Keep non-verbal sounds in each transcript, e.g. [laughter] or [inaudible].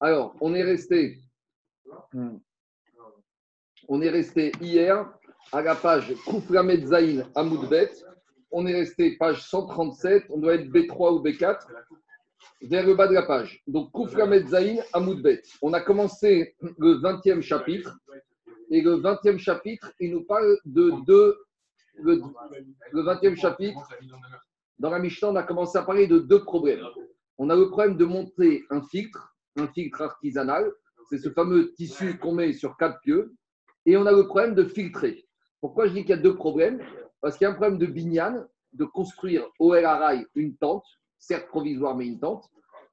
Alors, on est resté. On est resté hier à la page Kouflamet Zain Amoudbet. On est resté page 137. On doit être B3 ou B4 vers le bas de la page. Donc, Kouflamet Zain Amoudbet. On a commencé le 20e chapitre. Et le 20e chapitre, il nous parle de deux. Le, le 20e chapitre, dans la Mishnah, on a commencé à parler de deux problèmes. On a le problème de monter un filtre, un filtre artisanal. C'est ce fameux tissu qu'on met sur quatre pieux. Et on a le problème de filtrer. Pourquoi je dis qu'il y a deux problèmes? Parce qu'il y a un problème de binyan, de construire au El Araï une tente, certes provisoire, mais une tente.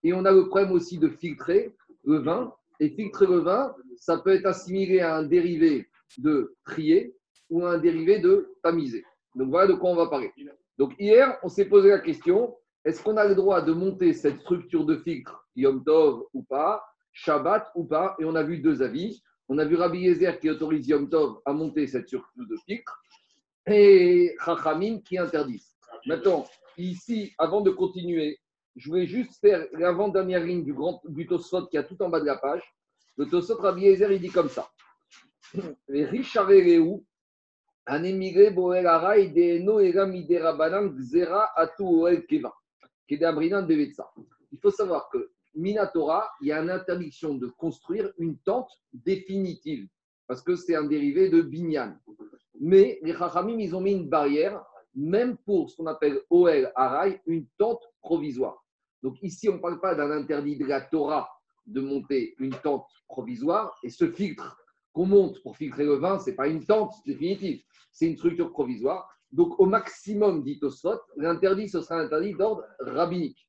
Et on a le problème aussi de filtrer le vin. Et filtrer le vin, ça peut être assimilé à un dérivé de trier ou à un dérivé de tamiser. Donc voilà de quoi on va parler. Donc hier, on s'est posé la question est-ce qu'on a le droit de monter cette structure de filtre, Yom Tov ou pas, Shabbat ou pas Et on a vu deux avis. On a vu Rabbi Yezer qui autorise Yom Tov à monter cette structure de filtre et Chachamim qui interdisent. Maintenant, ici, avant de continuer, je voulais juste faire l'avant-dernière ligne du, grand, du qui est tout en bas de la page. Le Tosfot Rabbi Yezer, il dit comme ça. [clears throat] Les riches un émigré boel araï de no era miderabanan zera atu oel keva. Il faut savoir que Minatora, il y a une interdiction de construire une tente définitive, parce que c'est un dérivé de Binyan. Mais les Chachamim, ils ont mis une barrière, même pour ce qu'on appelle Oel Arai, une tente provisoire. Donc ici, on ne parle pas d'un interdit de la Torah de monter une tente provisoire, et ce filtre qu'on monte pour filtrer le vin, ce n'est pas une tente définitive, c'est une structure provisoire. Donc, au maximum, dit Tosfot, l'interdit, ce sera un interdit d'ordre rabbinique.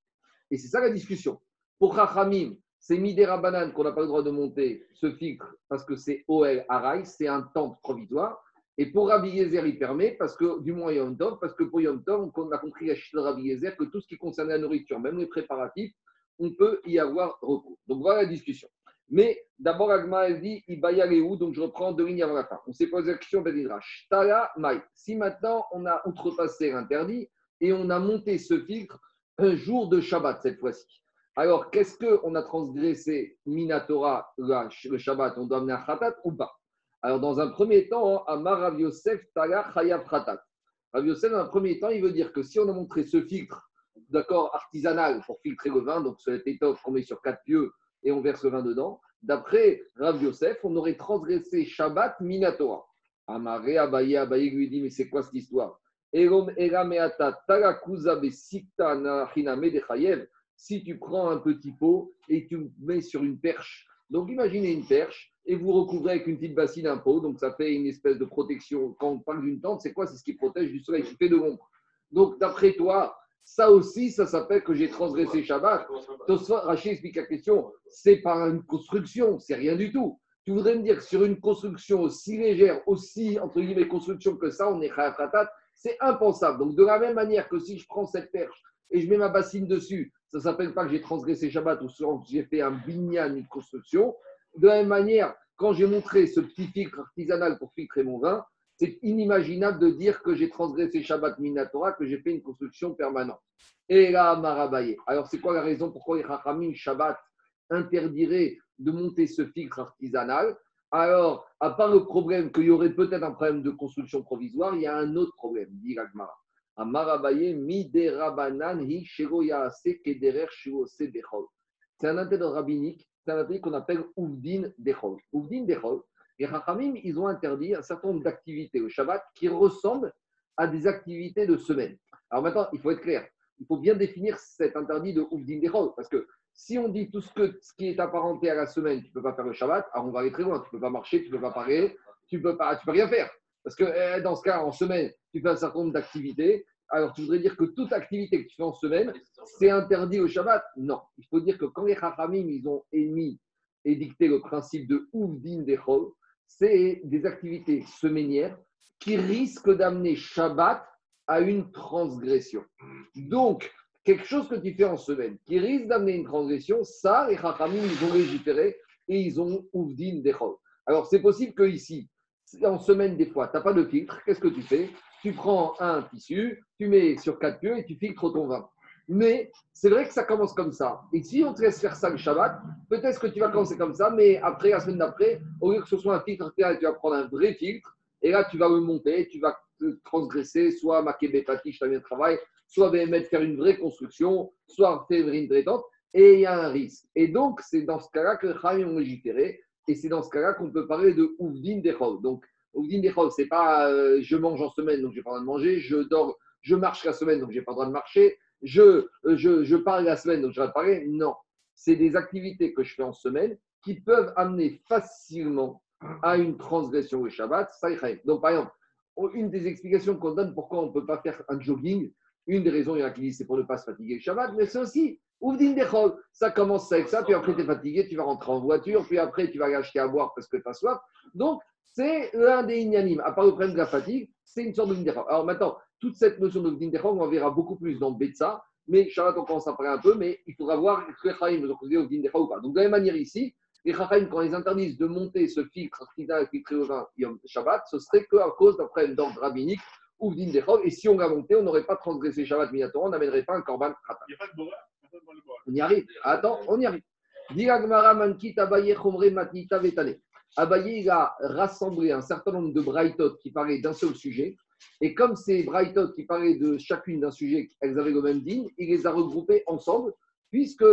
Et c'est ça la discussion. Pour Chachamim, c'est Midera Banane qu'on n'a pas le droit de monter ce filtre parce que c'est OL Araï, c'est un tente provisoire. Et pour Rabbi Yezer, il permet, parce que, du moins Yom Tov, parce que pour Yom Tov, on a compris à Rabbi Yezer que tout ce qui concerne la nourriture, même les préparatifs, on peut y avoir recours. Donc voilà la discussion. Mais d'abord, Agma, elle dit où donc je reprends deux lignes avant la fin. On s'est posé la question Mai. Si maintenant on a outrepassé l'interdit et on a monté ce filtre un jour de Shabbat cette fois-ci. Alors, qu'est-ce qu'on a transgressé Minatora, le Shabbat On doit amener un Khatat ou pas? Alors, dans un premier temps, Amar Rav Yosef Tala Chayav Khatat. Rav Yosef, dans un premier temps, il veut dire que si on a montré ce filtre, d'accord, artisanal pour filtrer le vin, donc cette étoffe qu'on met sur quatre pieux et on verse le vin dedans. D'après Rav Yosef, on aurait transgressé Shabbat Minatora. Amaré Abaye, Abaye lui dit Mais c'est quoi cette histoire? Si tu prends un petit pot et tu mets sur une perche. Donc imaginez une perche et vous recouvrez avec une petite bassine un pot. Donc ça fait une espèce de protection. Quand on parle d'une tente, c'est quoi? C'est ce qui protège du soleil, qui fait de l'ombre. Donc d'après toi, ça aussi, ça s'appelle que j'ai transgressé Shabbat. Rachid explique la question, c'est pas une construction, c'est rien du tout. Tu voudrais me dire que sur une construction aussi légère, aussi, entre guillemets, construction que ça, on est khatat, c'est impensable. Donc, de la même manière que si je prends cette perche et je mets ma bassine dessus, ça ne s'appelle pas que j'ai transgressé Shabbat ou que j'ai fait un binyan, une construction. De la même manière, quand j'ai montré ce petit filtre artisanal pour filtrer mon vin, c'est inimaginable de dire que j'ai transgressé Shabbat Minatora, que j'ai fait une construction permanente. Et là, Marabaye. Alors, c'est quoi la raison pourquoi les Chachamim Shabbat interdiraient de monter ce filtre artisanal? Alors, à part le problème qu'il y aurait peut-être un problème de construction provisoire, il y a un autre problème, dit Ragmara. C'est un intérêt rabbinique, c'est un intérêt qu'on appelle Ouvdin Dechol. Ouvdin Dechol, les Rachamim, ils ont interdit un certain nombre d'activités au Shabbat qui ressemblent à des activités de semaine. Alors maintenant, il faut être clair. Il faut bien définir cet interdit de Ouvdin Dechol. Parce que si on dit tout ce, que, ce qui est apparenté à la semaine, tu ne peux pas faire le Shabbat, alors on va aller très loin. Tu ne peux pas marcher, tu ne peux pas parler, tu ne peux, pas, peux rien faire. Parce que eh, dans ce cas, en semaine, tu fais un certain nombre d'activités. Alors, tu voudrais dire que toute activité que tu fais en semaine, c'est interdit au Shabbat? Non. Il faut dire que quand les Chachamim, ils ont émis et dicté le principe de Ouvdin Dechol, c'est des activités semainières qui risquent d'amener Shabbat à une transgression. Donc, quelque chose que tu fais en semaine qui risque d'amener une transgression, ça, les Chachamim, ils ont légiféré et ils ont Ouvdin Dechol. Alors, c'est possible que ici, en semaine, des fois, tu n'as pas de filtre. Qu'est-ce que tu fais? Tu prends un tissu, tu mets sur quatre pieux et tu filtres ton vin. Mais c'est vrai que ça commence comme ça. Et si on te laisse faire ça le Shabbat, peut-être que tu vas commencer comme ça, mais après, la semaine d'après, au lieu que ce soit un filtre, tu vas prendre un vrai filtre, et là, tu vas le monter, tu vas transgresser, soit ma Betati, je t'avais travail, soit mettre faire une vraie construction, soit faire une traitante, et il y a un risque. Et donc, c'est dans ce cas-là que les ont légiféré, et c'est dans ce cas-là qu'on peut parler de Ouvdin Dechol. Donc, Ouvdin Dechol, c'est pas euh, je mange en semaine, donc j'ai pas le droit de manger, je dors, je marche la semaine, donc j'ai pas le droit de marcher, je, euh, je, je parle la semaine, donc je vais parler. Non, c'est des activités que je fais en semaine qui peuvent amener facilement à une transgression au Shabbat. Donc, par exemple, une des explications qu'on donne pourquoi on ne peut pas faire un jogging, une des raisons, il y en a qui disent c'est pour ne pas se fatiguer le Shabbat, mais c'est aussi Ouvdin Dechol. Ça commence avec ça, puis après tu es fatigué, tu vas rentrer en voiture, puis après tu vas acheter à boire parce que tu as soif. Donc, c'est l'un des ignanimes. À part le problème de la fatigue, c'est une sorte de Dechol. Alors maintenant, toute cette notion de Dechol, on en verra beaucoup plus dans Betsa, mais Shabbat, on commence à parler un peu, mais il faudra voir que les Chaim ont causé Dechol ou pas. Donc, de la même manière ici, les Chaim, quand ils interdisent de monter ce filtre filtré au vin Shabbat, ce serait qu'à cause d'un problème d'ordre rabbinique ou Dechol. Et si on l'a monté, on n'aurait pas transgressé Shabbat Minatora, on n'amènerait pas un korban Khata. Il n'y a pas de on y arrive. Attends, on y arrive. Abaye, a rassemblé un certain nombre de braïtot qui parlaient d'un seul sujet. Et comme ces braïtot qui parlaient de chacune d'un sujet, elles avaient le même din, il les a regroupés ensemble, puisque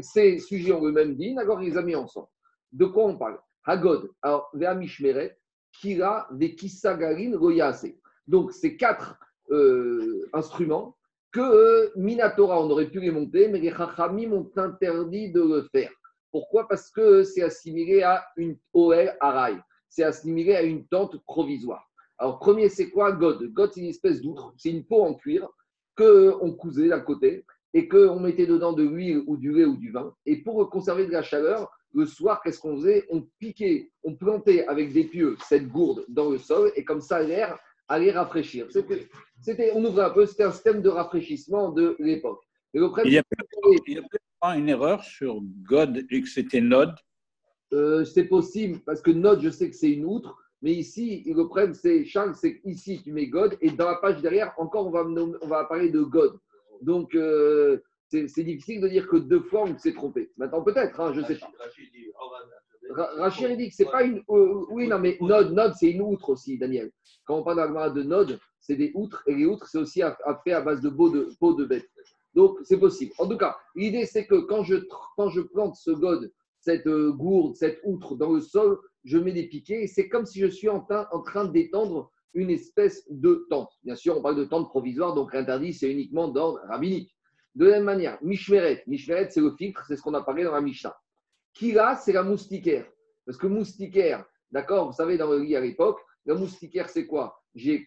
ces sujets ont le même din, alors il les a mis ensemble. De quoi on parle? Hagod, alors, Veamishmeret, Kira, Vekisagarin, Royase. Donc, ces quatre euh, instruments, que euh, Minatora, on aurait pu les monter, mais les Chachamim ont interdit de le faire. Pourquoi? Parce que c'est assimilé à une OL Araï. C'est assimilé à une tente provisoire. Alors, premier, c'est quoi? God God, c'est une espèce d'outre. C'est une peau en cuir qu'on cousait d'un côté et qu'on mettait dedans de l'huile ou du lait ou du vin. Et pour conserver de la chaleur, le soir, qu'est-ce qu'on faisait? On piquait, on plantait avec des pieux cette gourde dans le sol et comme ça, l'air allait rafraîchir. C'était, on ouvrait un peu, c'était un système de rafraîchissement de l'époque. il y a une erreur sur God et que c'était Node euh, C'est possible, parce que Node, je sais que c'est une outre, mais ici, le problème, c'est Charles, c'est ici, tu mets God, et dans la page derrière, encore, on va, on va parler de God. Donc, euh, c'est difficile de dire que deux fois, on s'est trompé. Maintenant, peut-être, hein, je ne sais pas. Rachid dit que c'est pas une. Euh, oui, non, mais Node, Node c'est une outre aussi, Daniel. Quand on parle de Node, c'est des outres, et les outres, c'est aussi fait à base de peau de, peau de bête. Donc, c'est possible. En tout cas, l'idée, c'est que quand je, quand je plante ce god, cette euh, gourde, cette outre dans le sol, je mets des piquets, et c'est comme si je suis en train, en train d'étendre une espèce de tente. Bien sûr, on parle de tente provisoire, donc interdit, c'est uniquement d'ordre rabbinique. De la même manière, Mishmeret. Mishmeret, c'est le filtre, c'est ce qu'on a parlé dans la Mishnah. Kira, c'est la moustiquaire. Parce que moustiquaire, d'accord, vous savez, dans le lit à l'époque, la moustiquaire, c'est quoi? J'ai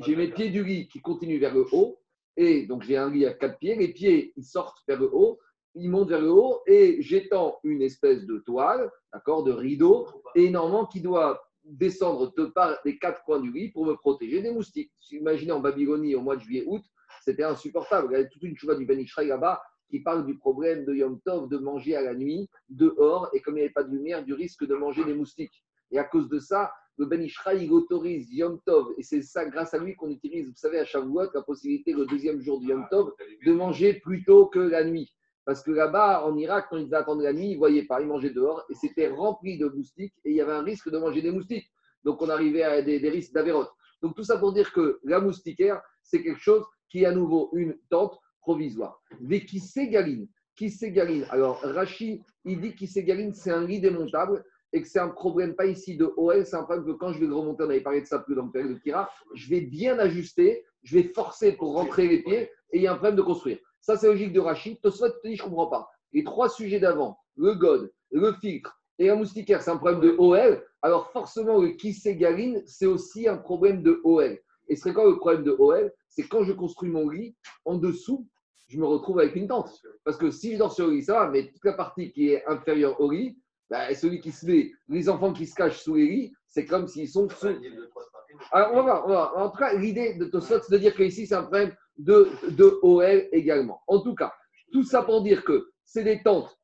j'ai mes pieds du lit qui continuent vers le haut, et donc j'ai un lit à quatre pieds, les pieds, ils sortent vers le haut, ils montent vers le haut, et j'étends une espèce de toile, d'accord, de rideau, énormément qui doit descendre de par les quatre coins du lit pour me protéger des moustiques. Imaginez en Babylonie au mois de juillet-août, c'était insupportable. Il y avait toute une chouva du Ben là-bas qui parle du problème de Yom Tov de manger à la nuit dehors et comme il n'y avait pas de lumière, du risque de manger des moustiques. Et à cause de ça, le Ben il autorise Yom Tov et c'est ça grâce à lui qu'on utilise, vous savez, à Shavuot, la possibilité le deuxième jour du Yom Tov de manger plus tôt que la nuit. Parce que là-bas, en Irak, quand ils attendaient la nuit, ils ne voyaient pas, ils mangeaient dehors et c'était rempli de moustiques et il y avait un risque de manger des moustiques. Donc on arrivait à des, des risques d'avérote. Donc tout ça pour dire que la moustiquaire, c'est quelque chose qui est à nouveau une tente provisoire. Mais qui s'égaline Qui s'égaline Alors, Rachid, il dit qui s'égaline, c'est un lit démontable et que c'est un problème pas ici de OL, c'est un problème que quand je vais remonter, on avait parlé de ça plus dans le période de Kira, je vais bien ajuster, je vais forcer pour rentrer les pieds et il y a un problème de construire. Ça, c'est logique de Rachid. Tosfot te dit, je ne comprends pas. Les trois sujets d'avant, le God, le filtre et la moustiquaire, c'est un problème de OL. Alors, forcément, le qui s'égaline, c'est aussi un problème de OL. Et ce serait quoi le problème de OL C'est quand je construis mon lit, en dessous, je me retrouve avec une tente. Parce que si je dors sur le lit, ça va, mais toute la partie qui est inférieure au lit, bah, celui qui se met, les enfants qui se cachent sous les lits, c'est comme s'ils sont sous. Alors, on va voir. En tout cas, l'idée de Tosfot, c'est de dire qu'ici, c'est un problème de, de OL également. En tout cas, tout ça pour dire que c'est des tentes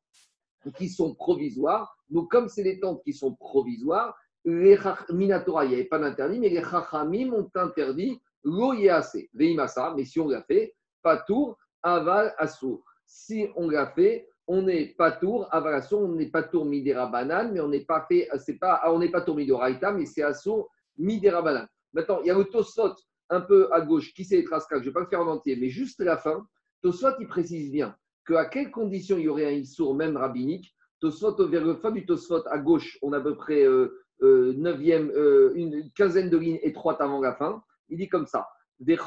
qui sont provisoires. Donc, comme c'est des tentes qui sont provisoires, les Minatora, il n'y avait pas d'interdit, mais les Chachamim ont interdit l'OIAC, Veimasa, mais si on l'a fait, pas tour, aval assour. Si on l'a fait, on n'est pas tour, aval assour, on n'est pas tour midera banane, mais on n'est pas fait, c'est pas, on n'est pas tour midoraita, mais c'est assour midera banane. Maintenant, il y a le tosot un peu à gauche qui c'est Traska, je ne vais pas le faire en entier, mais juste la fin. Tosot, il précise bien qu'à quelles conditions il y aurait un issour, même rabbinique. Tosot, vers la fin du Tosot à gauche, on a à peu près euh, euh, euh, une quinzaine de lignes étroites avant la fin. Il dit comme ça. Il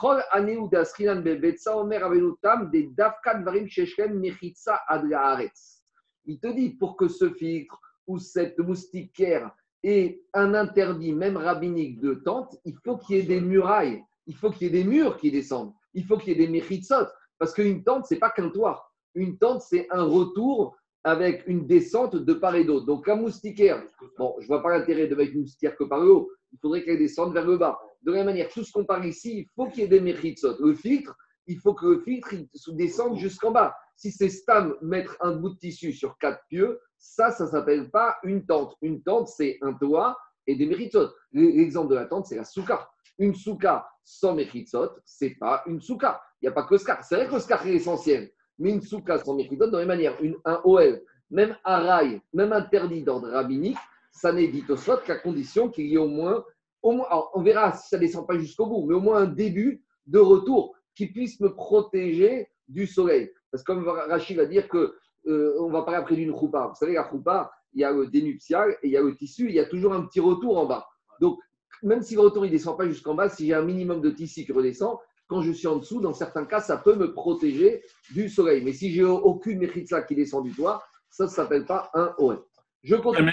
te dit pour que ce filtre ou cette moustiquaire ait un interdit, même rabbinique, de tente, il faut qu'il y ait des murailles, il faut qu'il y ait des murs qui descendent, il faut qu'il y ait des mechitsot, parce qu'une tente, c'est pas qu'un toit. Une tente, c'est un retour avec une descente de part et d'autre. Donc, un moustiquaire, bon, je ne vois pas l'intérêt de mettre une moustiquaire que par le haut. Il faudrait qu'elle descende vers le bas. De la même manière, tout ce qu'on parle ici, il faut qu'il y ait des méritsot. Le filtre, il faut que le filtre descende jusqu'en bas. Si c'est stam mettre un bout de tissu sur quatre pieux, ça, ça ne s'appelle pas une tente. Une tente, c'est un toit et des méritsot. L'exemple de la tente, c'est la souka. Une souka sans méritsot, ce n'est pas une souka. Il n'y a pas que scar. C'est vrai que scar est essentiel. Mais une souka sans méritsot, de la même manière, une, un OL, même un même interdit d'ordre rabbinique, ça n'est dit au qu'à condition qu'il y ait au moins, on verra si ça ne descend pas jusqu'au bout, mais au moins un début de retour qui puisse me protéger du soleil. Parce que comme Rachid va dire que euh, on va parler après d'une choupa. Vous savez, la choupa, il y a le dénuptial et il y a le tissu, il y a toujours un petit retour en bas. Donc, même si le retour ne descend pas jusqu'en bas, si j'ai un minimum de tissu qui redescend, quand je suis en dessous, dans certains cas, ça peut me protéger du soleil. Mais si j'ai aucune méritza qui descend du toit, ça ne s'appelle pas un OM. Je continue.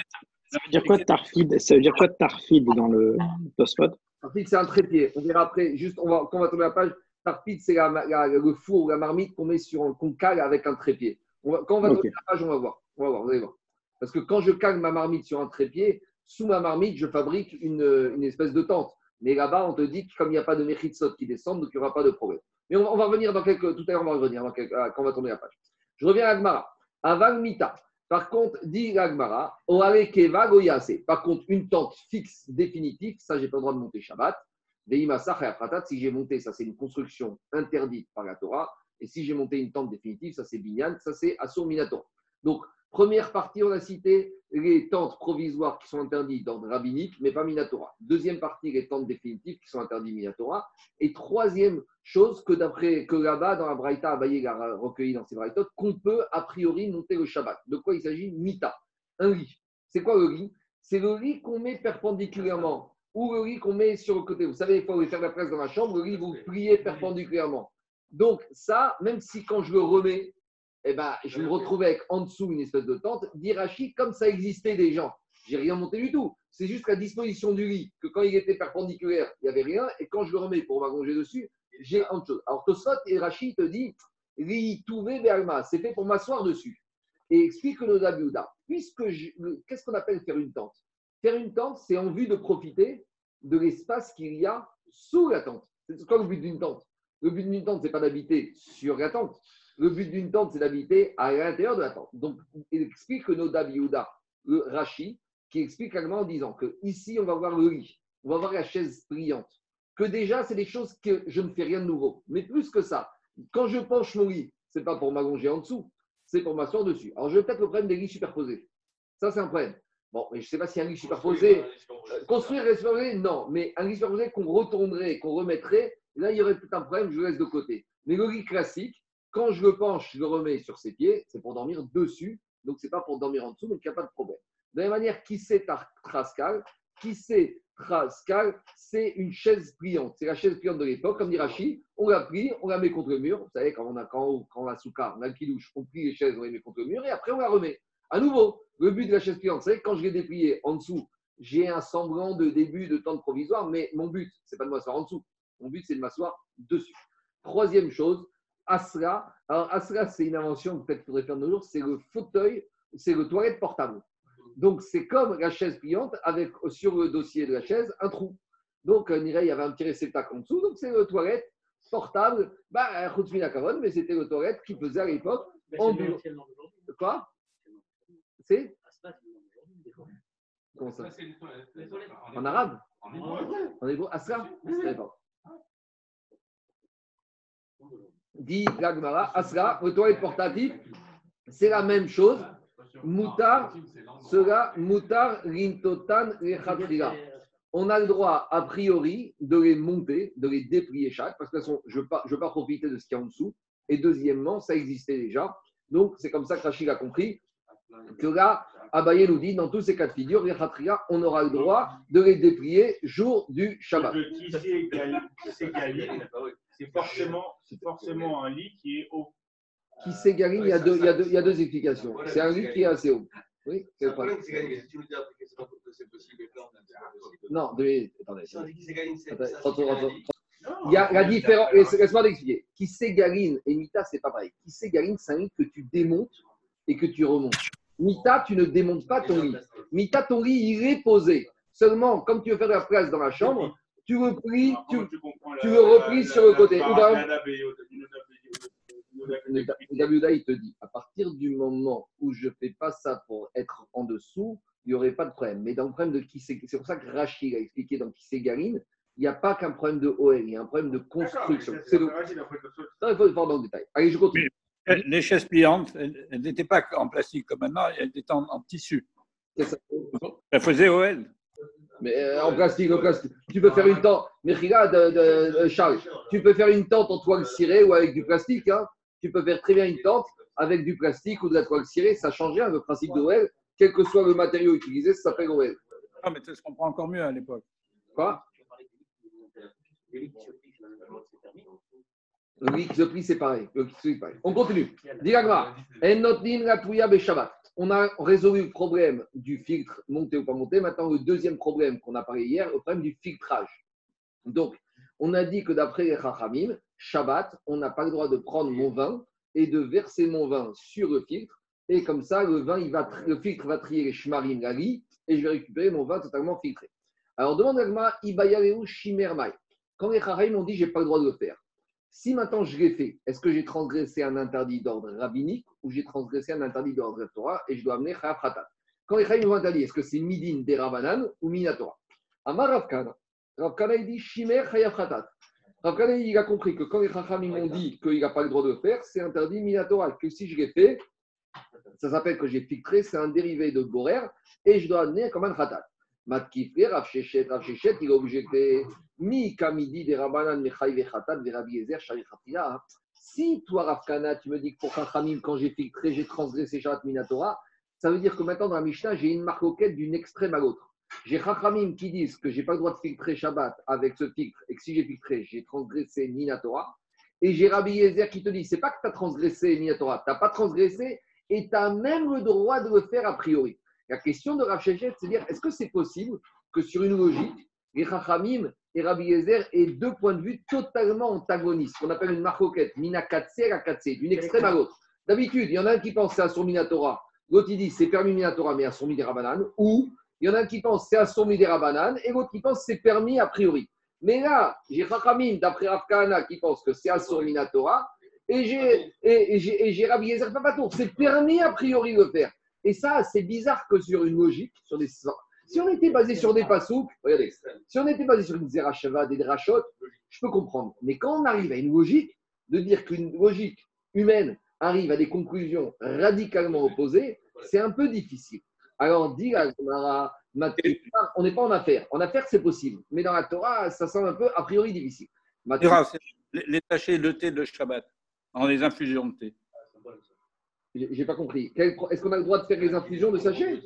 Ça veut dire quoi tarfid? Ça veut dire quoi tarfid dans le Tosfot Tarfid, c'est un trépied. On verra après. Juste, on va, quand on va tourner la page, tarfid, c'est le four ou la marmite qu'on met sur un qu'on cale avec un trépied. quand on va tourner la page, on va voir. On va voir, vous allez voir. Parce que quand je cale ma marmite sur un trépied, sous ma marmite, je fabrique une, une espèce de tente. Mais là-bas, on te dit que comme il n'y a pas de méritsot qui descendent, donc il n'y aura pas de problème. Mais on, va revenir dans quelques. Tout à l'heure, on va revenir quand on va tourner la page. Je reviens à Agmara. Aval Mita. Par contre, dit Agmara, Keva Goyase. Par contre, une tente fixe définitive, ça, j'ai pas le droit de monter Shabbat. Si j'ai monté, ça, c'est une construction interdite par la Torah. Et si j'ai monté une tente définitive, ça, c'est Binyan, ça, c'est Assur Minator. Donc, Première partie, on a cité les tentes provisoires qui sont interdites d'ordre rabbinique, mais pas Minatora. Deuxième partie, les tentes définitives qui sont interdites Minatora. Et troisième chose, que d'après que là-bas, dans la Braïta, Abaye a recueilli dans ses Braïtotes, qu'on peut a priori monter le Shabbat. De quoi il s'agit? Mita, un lit. C'est quoi le lit? C'est le lit qu'on met perpendiculairement ou le lit qu'on met sur le côté. Vous savez, il faut faire la presse dans la chambre, le lit, vous pliez perpendiculairement. Donc, ça, même si quand je le remets, eh ben, je me retrouvais avec en dessous une espèce de tente, d'Irachi, comme ça existait des gens. J'ai rien monté du tout. C'est juste la disposition du lit, que quand il était perpendiculaire, il n'y avait rien, et quand je le remets pour m'allonger dessus, j'ai autre chose. Alors Tosot et te dit, Ri c'est fait pour m'asseoir dessus. Et explique le Dabiouda, puisque qu'est-ce qu'on appelle faire une tente? Faire une tente, c'est en vue de profiter de l'espace qu'il y a sous la tente. C'est quoi le but d'une tente Le but d'une tente, ce n'est pas d'habiter sur la tente, le but d'une tente, c'est d'habiter à l'intérieur de la tente. Donc, il explique que Noda Yehuda, le Rashi, qui explique également en disant que ici, on va voir le lit, on va voir la chaise pliante. Que déjà, c'est des choses que je ne fais rien de nouveau. Mais plus que ça, quand je penche mon lit, ce n'est pas pour m'allonger en dessous, c'est pour m'asseoir dessus. Alors, je vais peut-être le problème des lits superposés. Ça, c'est un problème. Bon, mais je ne sais pas si un lit superposé. Construire un superposé, non. Mais un lit superposé qu'on retournerait, qu'on remettrait, là, il y aurait peut-être un problème, je le laisse de côté. Mais le lit classique, quand je le penche, je le remets sur ses pieds, c'est pour dormir dessus. Donc, ce n'est pas pour dormir en dessous, donc il n'y a pas de problème. De la même manière, qui c'est Trascal Qui c'est Trascal C'est une chaise pliante. C'est la chaise pliante de l'époque, comme dit Rachid. On la plie, on la met contre le mur. Vous savez, quand on a, quand, on a souka, on a le kilouche, on plie les chaises, on les met contre le mur et après on la remet. À nouveau, le but de la chaise pliante, c'est quand je l'ai dépliée en dessous, j'ai un semblant de début de temps de provisoire, mais mon but, ce n'est pas de m'asseoir en dessous. Mon but, c'est de m'asseoir dessus. Troisième chose, Asra. Alors, Asra, c'est une invention peut-être qu'il faudrait faire de nos jours, c'est le fauteuil, c'est le toilette portable. Donc, c'est comme la chaise pliante avec sur le dossier de la chaise un trou. Donc, il y avait un petit réceptacle en dessous, donc c'est le toilette portable, bah, mais c'était le toilette qui faisait à l'époque en bureau. Quoi? C'est Comment ça? En arabe? En hébreu. Asra dit Gagmara, Asra, le toilette portatif, c'est la même chose. Moutar, cela, Moutar, Rintotan, Rechatria. On a le droit, a priori, de les monter, de les déplier chaque, parce que je ne veux, pas profiter de ce qu'il y a en dessous. Et deuxièmement, ça existait déjà. Donc, c'est comme ça que Rachid a compris que là, Abaye nous dit, dans tous ces cas de figure, les on aura le droit de les déplier jour du Shabbat. C'est forcément, forcément un lit qui est haut. Qui s'égaline, il, y a deux, il, y a deux, il y a deux explications. C'est un lit qui est assez haut. Oui, c'est le problème. Non, attendez. Il y a la différence. Laisse-moi t'expliquer. Qui s'égaline et Mita, c'est pas pareil. Qui s'égaline, c'est un lit que tu démontes et que tu remontes. Mita, tu ne démontes pas ton lit. Mita, ton lit, il est posé. Seulement, comme tu veux faire de la place dans la chambre, tu replies, tu, tu le replies sur le côté. Daviouda, il te dit, à partir du moment où je ne fais pas ça pour être en dessous, il n'y aurait pas de problème. Mais dans le problème de qui c'est, c'est pour ça que Rachid a expliqué dans qui c'est Garine, il n'y a pas qu'un problème de OL, il y a un problème de construction. C'est le... il faut le voir dans le détail. Allez, je continue. Les chaises pliantes, elles n'étaient pas en plastique comme maintenant, elles étaient en, tissu. Ça. Elles faisaient OL. Mais euh, en plastique, en plastique. Tu peux faire une tente, mais regarde, de, Charles, tu peux faire une tente en toile cirée ou avec du plastique. Hein. Tu peux faire très bien une tente avec du plastique ou de la toile cirée. Ça change rien, le principe d'OL. Quel que soit le matériau utilisé, ça s'appelle OL. Ah, mais ça se comprend encore mieux à l'époque. Quoi? Le plie, c'est pareil. On continue. On a résolu le problème du filtre monté ou pas monté. Maintenant, le deuxième problème qu'on a parlé hier, le problème du filtrage. Donc, on a dit que d'après les Chachamim, Shabbat, on n'a pas le droit de prendre mon vin et de verser mon vin sur le filtre. Et comme ça, le vin, va, le filtre va trier les shmarim, la et je vais récupérer mon vin totalement filtré. Alors, demande à Ibayareu Shimermai. Quand les Chachamim ont dit, j'ai pas le droit de le faire. Si maintenant je l'ai fait, est-ce que j'ai transgressé un interdit d'ordre rabbinique ou j'ai transgressé un interdit d'ordre Torah et je dois amener Chayaf Quand les Chayim m'ont interdit, est-ce que c'est Midin des Rabanan ou Minatora Amar Ravkana. Ravkana, il dit Shimer Chayaf Ravkana, il a compris que quand les Chachamim m'ont dit qu'il n'a pas le droit de faire, c'est interdit Minatora. Que si je l'ai fait, ça s'appelle que j'ai filtré, c'est un dérivé de Borer et je dois amener comme un Khatat. Matkifre, Rav Shechet, Rav Shechet, il a objecté Mi Kamidi de Rabanan Mechai Vechatat Verabi Ezer Si toi, Rafkana, tu me dis que pour Chachamim, quand j'ai filtré, j'ai transgressé Shabbat Minatora, ça veut dire que maintenant dans la Mishnah, j'ai une marque d'une extrême à l'autre. J'ai Chachamim qui disent que je n'ai pas le droit de filtrer Shabbat avec ce filtre et que si j'ai filtré, j'ai transgressé Minatora. Et j'ai Rabbi Yezer qui te dit c'est pas que tu as transgressé Minatora, tu n'as pas transgressé et tu as même le droit de le faire a priori. La question de Rav Shechet, c'est dire est-ce que c'est possible que sur une logique, les Chachamim et Rabbi Yezer aient deux points de vue totalement antagonistes, qu'on appelle une marcoquette, mina katse la katse, d'une extrême à l'autre. D'habitude, il y en a un qui pense c'est à son minatora, l'autre il dit c'est permis minatora mais à son des rabanan, ou il y en a un qui pense c'est à son des rabanan, et l'autre qui pense c'est permis a priori. Mais là, j'ai Chachamim d'après Rav qui pense que c'est à son minatora, et j'ai et, et, Rabbi Yezer Papatour, c'est permis a priori de le faire. Et ça, c'est bizarre que sur une logique, sur des. Si on était basé sur des passouk, regardez, si on était basé sur une zerachava, des drachot, je peux comprendre. Mais quand on arrive à une logique, de dire qu'une logique humaine arrive à des conclusions radicalement opposées, c'est un peu difficile. Alors, dit on n'est pas en affaire. En affaire, c'est possible. Mais dans la Torah, ça semble un peu a priori difficile. Les tâcher le thé de Shabbat, en les infusions de thé. J'ai pas compris. Est-ce qu'on a le droit de faire les infusions de sachet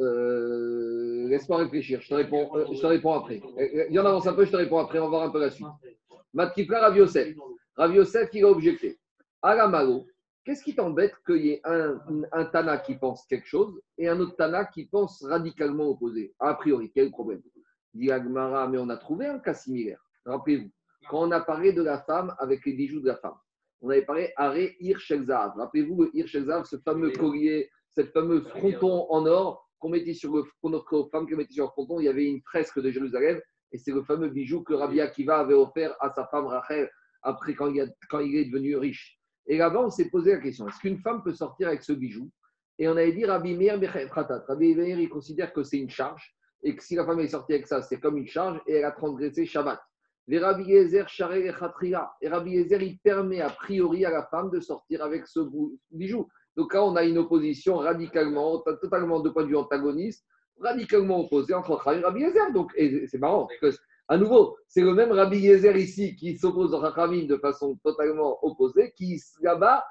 euh, Laisse-moi réfléchir. Je te, réponds, euh, je te réponds après. Il y en avance un peu, je te réponds après. On va voir un peu la suite. Matkifla Rav Yosef. Rav Yosef, il a objecté. Alamalo, qu'est-ce qui t'embête qu'il y ait un, un, Tana qui pense quelque chose et un autre Tana qui pense radicalement opposé? A priori, quel problème? Dit Agmara, mais on a trouvé un cas similaire. Rappelez-vous, quand on a parlé de la femme avec les bijoux de la femme, on avait parlé Aré Hirshekzav. Rappelez-vous le Hirshekzav, ce fameux collier, cette fameuse fronton en or qu'on mettait sur le notre femme qui mettait sur le fronton. Il y avait une fresque de Jérusalem et c'est le fameux bijou que Rabbi Akiva avait offert à sa femme Rachel après quand il, quand il est devenu riche. Et là-bas, on s'est posé la question est-ce qu'une femme peut sortir avec ce bijou? Et on avait dit Rabbi Meir. Rabbi Meir, il considère que c'est une charge et que si la femme est sortie avec ça, c'est comme une charge et elle a transgressé Shabbat. Les Rabbi Yezer, Charel et. Et Rabbi Yezer, il permet a priori à la femme de sortir avec ce bijou. Donc là, on a une opposition radicalement, totalement de point de vue antagoniste, radicalement opposée entre et Rabbi Yezer. Donc, c'est marrant, parce que, à nouveau, c'est le même Rabbi Yezer ici qui s'oppose à Chachamim de façon totalement opposée, qui là-bas,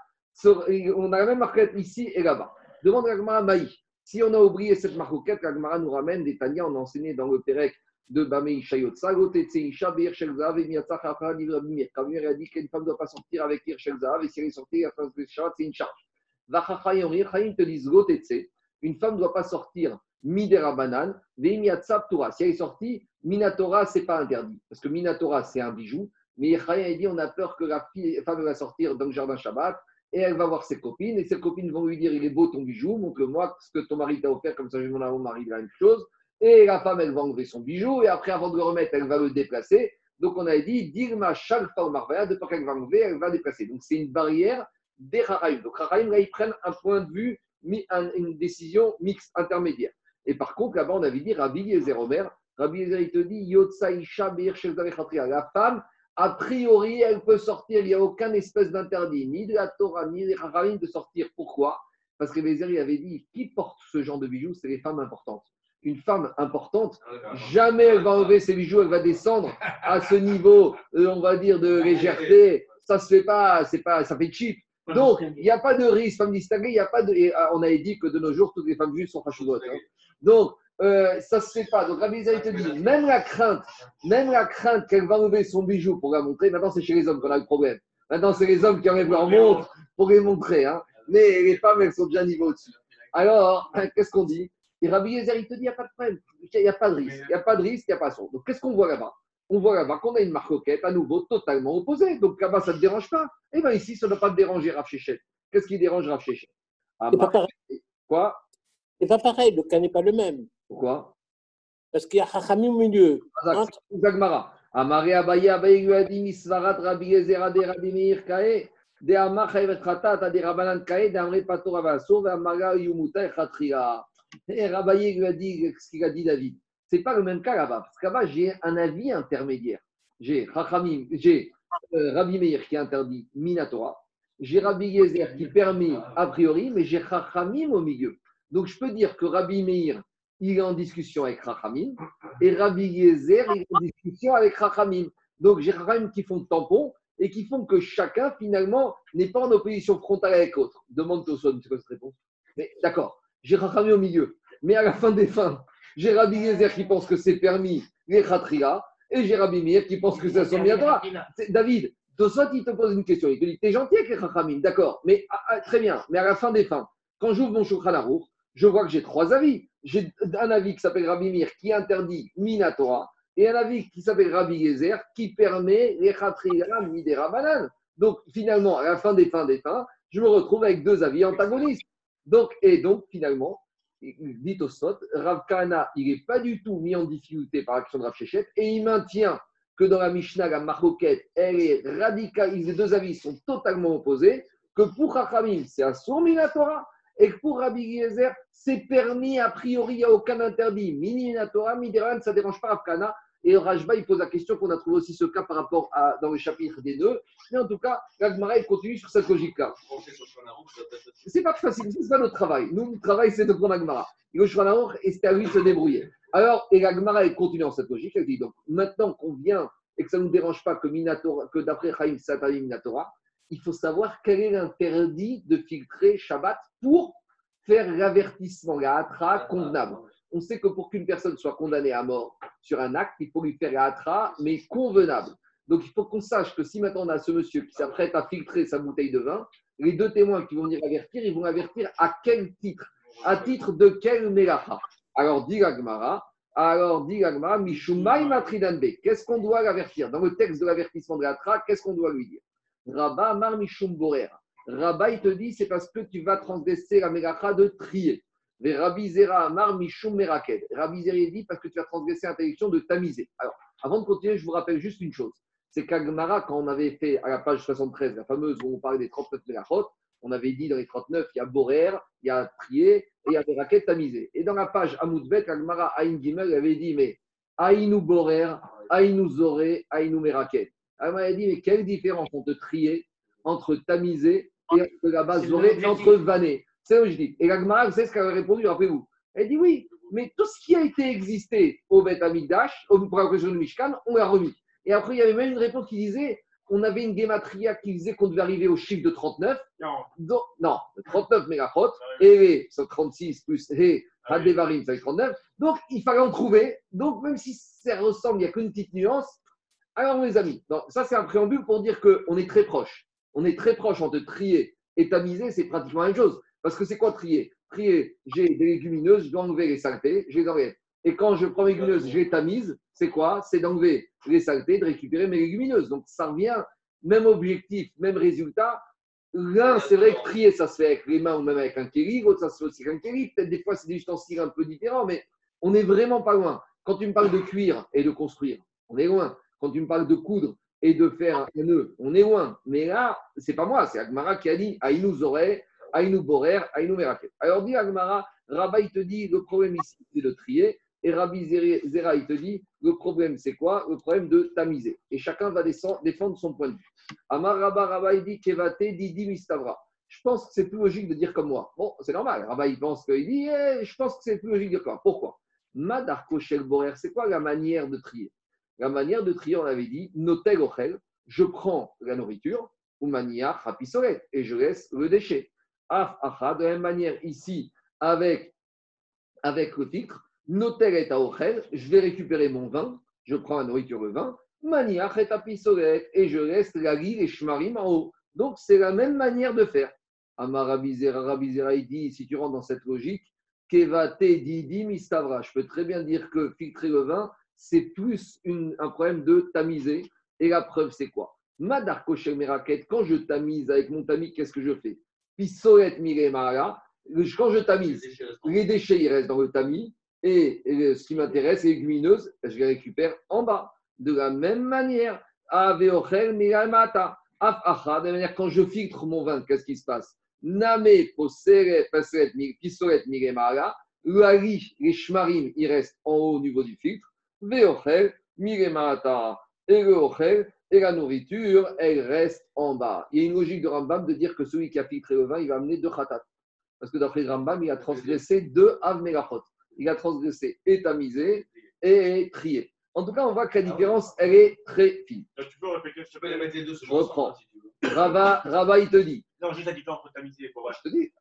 on a la même marquette ici et là-bas. Demande à Maï. Si on a oublié cette marquette, Gmara nous ramène des Tania, on a enseigné dans le Pérec de Bamei Shayotsa, Isha, Beir Shelzav, et Miatzach, Afra, Livre Mimir. Quand a dit qu'une femme ne doit pas sortir avec Ir Shelzav, et si elle est sortie, Shabbat, c'est une charge. Vachachayim te disent Gotetse, une femme ne doit pas sortir Midera Banan, Veimiatzab Torah. Si elle est sortie, Minatora, ce n'est pas interdit. Parce que Minatora, c'est un bijou. Mais Chayim a dit on a peur que la femme va sortir dans le jardin Shabbat et elle va voir ses copines, et ses copines vont lui dire Il est beau ton bijou, montre-moi ce que ton mari t'a offert, comme ça je vais mon mari la même chose. Et la femme, elle va enlever son bijou, et après, avant de le remettre, elle va le déplacer. Donc on a dit Dirma Shalfa ou Marvaya, de peur qu'elle va enlever, elle va déplacer. Donc c'est une barrière des Charaïm. Donc Charaïm, là, ils prennent un point de vue, une décision mixte, intermédiaire. Et par contre, là-bas, on avait dit Rabbi Yezer Omer, Rabbi Yezer, il te dit Yotsa Isha La femme, a priori, elle peut sortir, il n'y a aucun espèce d'interdit, ni de la Torah, ni des Chachamim de sortir. Pourquoi? Parce que les avait dit qui porte ce genre de bijoux C'est les femmes importantes. Une femme importante, jamais elle va enlever ses bijoux, elle va descendre à ce niveau, euh, on va dire, de légèreté. Ça se fait pas, c'est pas, ça fait cheap. Donc, il n'y a pas de risque, femme distinguée, il n'y a pas de. Ah, on avait dit que de nos jours, toutes les femmes juives sont fachoudotes. Hein. Donc, euh, ça ne se fait pas. Donc Rabbi Isaïe te dit, même la crainte, même la crainte qu'elle va enlever son bijou pour la montrer, maintenant c'est chez les hommes qu'on a le problème. Maintenant c'est les hommes qui enlèvent leur montre pour les montrer. Hein. Mais les femmes, elles sont déjà niveau au-dessus. Alors, [laughs] qu'est-ce qu'on dit? Et Rabbi il te dit, il n'y a pas de problème, il n'y a pas de risque, il n'y a pas de risque, il n'y a pas de son. Donc qu'est-ce qu'on voit là-bas? On voit là-bas qu'on a une marcoquette à nouveau totalement opposée. Donc là-bas, ça ne te dérange pas. Et eh bien ici, ça ne doit pas te déranger Rav Qu'est-ce qui dérange Rav ah, C'est pas pareil. Quoi? C'est pas pareil, le cas n'est pas le même. Pourquoi? Parce qu'il y a Chachamim au milieu. Zagmara. Amare Abaye, Abaye lui a dit Misvarat Rabbi Ezera de Rabbi Meir Kae, de Amar Chayevet de Rabbanan Kae, de Amre Pator Avaso, de Amara Yumuta. Et Rabbi lui a dit ce qu'il a dit David. Ce n'est pas le même cas là-bas. Parce que là-bas, j'ai un avis intermédiaire. J'ai j'ai euh, Rabbi Meir qui interdit Minatora. J'ai Rabbi Yezer qui permet a priori, mais j'ai Chachamim au milieu. Donc je peux dire que Rabbi Meir, il est en discussion avec Rachamim, et Rabbi Yezer, il est en discussion avec Rachamim. Donc j'ai Rachamim qui font tampon et qui font que chacun, finalement, n'est pas en opposition frontale avec l'autre. Demande au son, c'est quoi cette réponse? Mais d'accord, j'ai Rachamim au milieu, mais à la fin des fins, j'ai Rabbi Yezer qui pense que c'est permis les Khatria, et j'ai Rabbi Meir qui pense que ça sont bien droit. David, Tosot, il te pose une question. Il te dit T'es gentil avec les Chachamim, d'accord, mais ah, ah, très bien, mais à la fin des fins, quand j'ouvre mon Shulchan je vois que j'ai trois avis. J'ai un avis qui s'appelle Rabbi qui interdit Minatora et un avis qui s'appelle Rabbi Gezer qui permet les Khatrira Midera Banan. Donc finalement, à la fin des fins des fins, je me retrouve avec deux avis antagonistes. Donc, et donc finalement, dit au Sot, Rav Kana, il n'est pas du tout mis en difficulté par l'action de Rav Shechet et il maintient que dans la Mishnah, la Maroquette, elle est radicale, les deux avis sont totalement opposés, que pour Chachamim, c'est un sourd Minatora et que pour Rabbi Yezer, c'est permis, a priori, il n'y a aucun interdit. Mini Torah, Midiran, ça ne dérange pas Afkana. Et Rajba, il pose la question qu'on a trouvé aussi ce cas par rapport à, dans le chapitre des deux. Mais en tout cas, l'Agmara, il continue sur cette logique-là. C'est pas facile, c'est pas notre travail. Nous, notre travail, c'est de prendre l'Agmara. Le et c'est à lui de se débrouiller. Alors, et l'Agmara, continue dans cette logique. Elle dit donc, maintenant qu'on vient et que ça ne nous dérange pas que, que d'après Chaim Satari Minatora, il faut savoir quel est l'interdit de filtrer Shabbat pour faire l'avertissement, la hatra convenable. On sait que pour qu'une personne soit condamnée à mort sur un acte, il faut lui faire la hatra, mais convenable. Donc il faut qu'on sache que si maintenant on a ce monsieur qui s'apprête à filtrer sa bouteille de vin, les deux témoins qui vont venir avertir, ils vont avertir à quel titre? À titre de quel melacha? Alors dit l'agmara, alors dit l'agmara, Qu'est-ce qu'on doit l'avertir? Dans le texte de l'avertissement de la qu'est-ce qu'on doit lui dire? Rabba Amar Mishum Borer. Rabba, il te dit, c'est parce que tu vas transgresser la mégacha de trier. Mais Rabbi Zera Amar Mishum Meraked. Rabbi Zera dit parce que tu vas transgresser l'interdiction de tamiser. Alors, avant de continuer, je vous rappelle juste une chose. C'est qu'Agmara, quand on avait fait à la page 73, la fameuse où on parlait des 39 mégachot, on avait dit dans les 39, il y a Borer, il y a Trier et il y a Meraket tamisé. Et dans la page Amoudbet, Agmara Aïn Gimel avait dit, mais Aïnou Borer, Aïnou Zoré, Aïnou Meraket. Alors, elle dit, mais quelle différence entre trier, entre tamiser et entre là-bas Zoré, et entre vanner? C'est logique. Et la Gemara, vous savez ce qu'elle a répondu, rappelez-vous. Elle dit, oui, mais tout ce qui a été existé au Beth Amigdash, au pour la du Mishkan, on l'a remis. Et après, il y avait même une réponse qui disait, on avait une gématria qui disait qu'on devait arriver au chiffre de 39. Non. Donc, non, 39 mégachot, et les 36 plus et Hadevarim, ça fait 39. Donc, il fallait en trouver. Donc, même si ça ressemble, il n'y a qu'une petite nuance. Alors, les amis, donc, ça, c'est un préambule pour dire qu'on est très proche. On est très proche entre trier et tamiser, c'est pratiquement la même chose. Parce que c'est quoi trier? Trier, j'ai des légumineuses, je dois enlever les saletés, je les enlève. Et quand je prends mes légumineuses, je les tamise, c'est quoi? C'est d'enlever les saletés, de récupérer mes légumineuses. Donc ça revient, même objectif, même résultat. L'un, c'est vrai que trier, ça se fait avec les mains ou même avec un kéli, l'autre, ça se fait aussi avec un kéli. Peut-être des fois, c'est des ustensiles un peu différents, mais on n'est vraiment pas loin. Quand tu me parles de cuire et de construire, on est loin. Quand tu me parles de coudre et de faire un nœud, on est loin. Mais là, c'est pas moi, c'est Agmara qui a dit Aïnou Zoré, Aïnou Borer, Aïnou Meraket. Alors dit Agmara, il te dit le problème ici, c'est de trier. Et Rabbi Zera, il te dit, le problème, c'est quoi? Le problème de tamiser. Et chacun va défendre son point de vue. Amar Rabba, Rabba, il dit, Kevate, Didi, Mistavra. Je pense que c'est plus logique de dire comme moi. Bon, c'est normal. Rabba, il pense qu'il dit, eh, je pense que c'est plus logique de dire comme moi. Pourquoi? Madar Borer, c'est quoi la manière de trier? La manière de trier, on avait dit, Notel Ochel, je prends la nourriture, ou mania, rapisolet, et je laisse le déchet. De la même manière, ici, avec, avec le filtre, Notel et Aochel, je vais récupérer mon vin, je prends la nourriture, le vin, maniach et apisolet, et je laisse la lie, les shmarim en haut. Donc, c'est la même manière de faire. Amar Rabizera, il dit, si tu rentres dans cette logique, Kevate Didi Mistavra, je peux très bien dire que filtrer le vin, c'est plus un problème de tamiser. Et la preuve, c'est quoi? Madar Koshel Meraket, quand je tamise avec mon tamis, qu'est-ce que je fais? Pisolet Miremara, quand je tamise, les déchets, ils restent dans le tamis. Et, et ce qui m'intéresse, les légumineuses, je les récupère en bas. De la même manière, Aveochel Miramata. Af acha, de la manière, quand je filtre mon vin, qu'est-ce qui se passe? Name poseret pisolet miremara. L'ali, les shmarim, ils restent en haut au niveau du filtre. Veochel miremata. Et le ochel, et la nourriture, elle reste en bas. Il y a une logique de Rambam de dire que celui qui a filtré le vin, il va amener deux khatat. Parce que d'après le Rambam, il a transgressé deux avmelachot. Il a transgressé et tamisé et trié. En tout cas, on voit que la différence, elle est très fine. Tu peux répéter, s'il te peux les mettre les deux Je reprends. Rava, Rava, il te dit. Non, juste la différence entre tamiser et bourrage. Je te dis.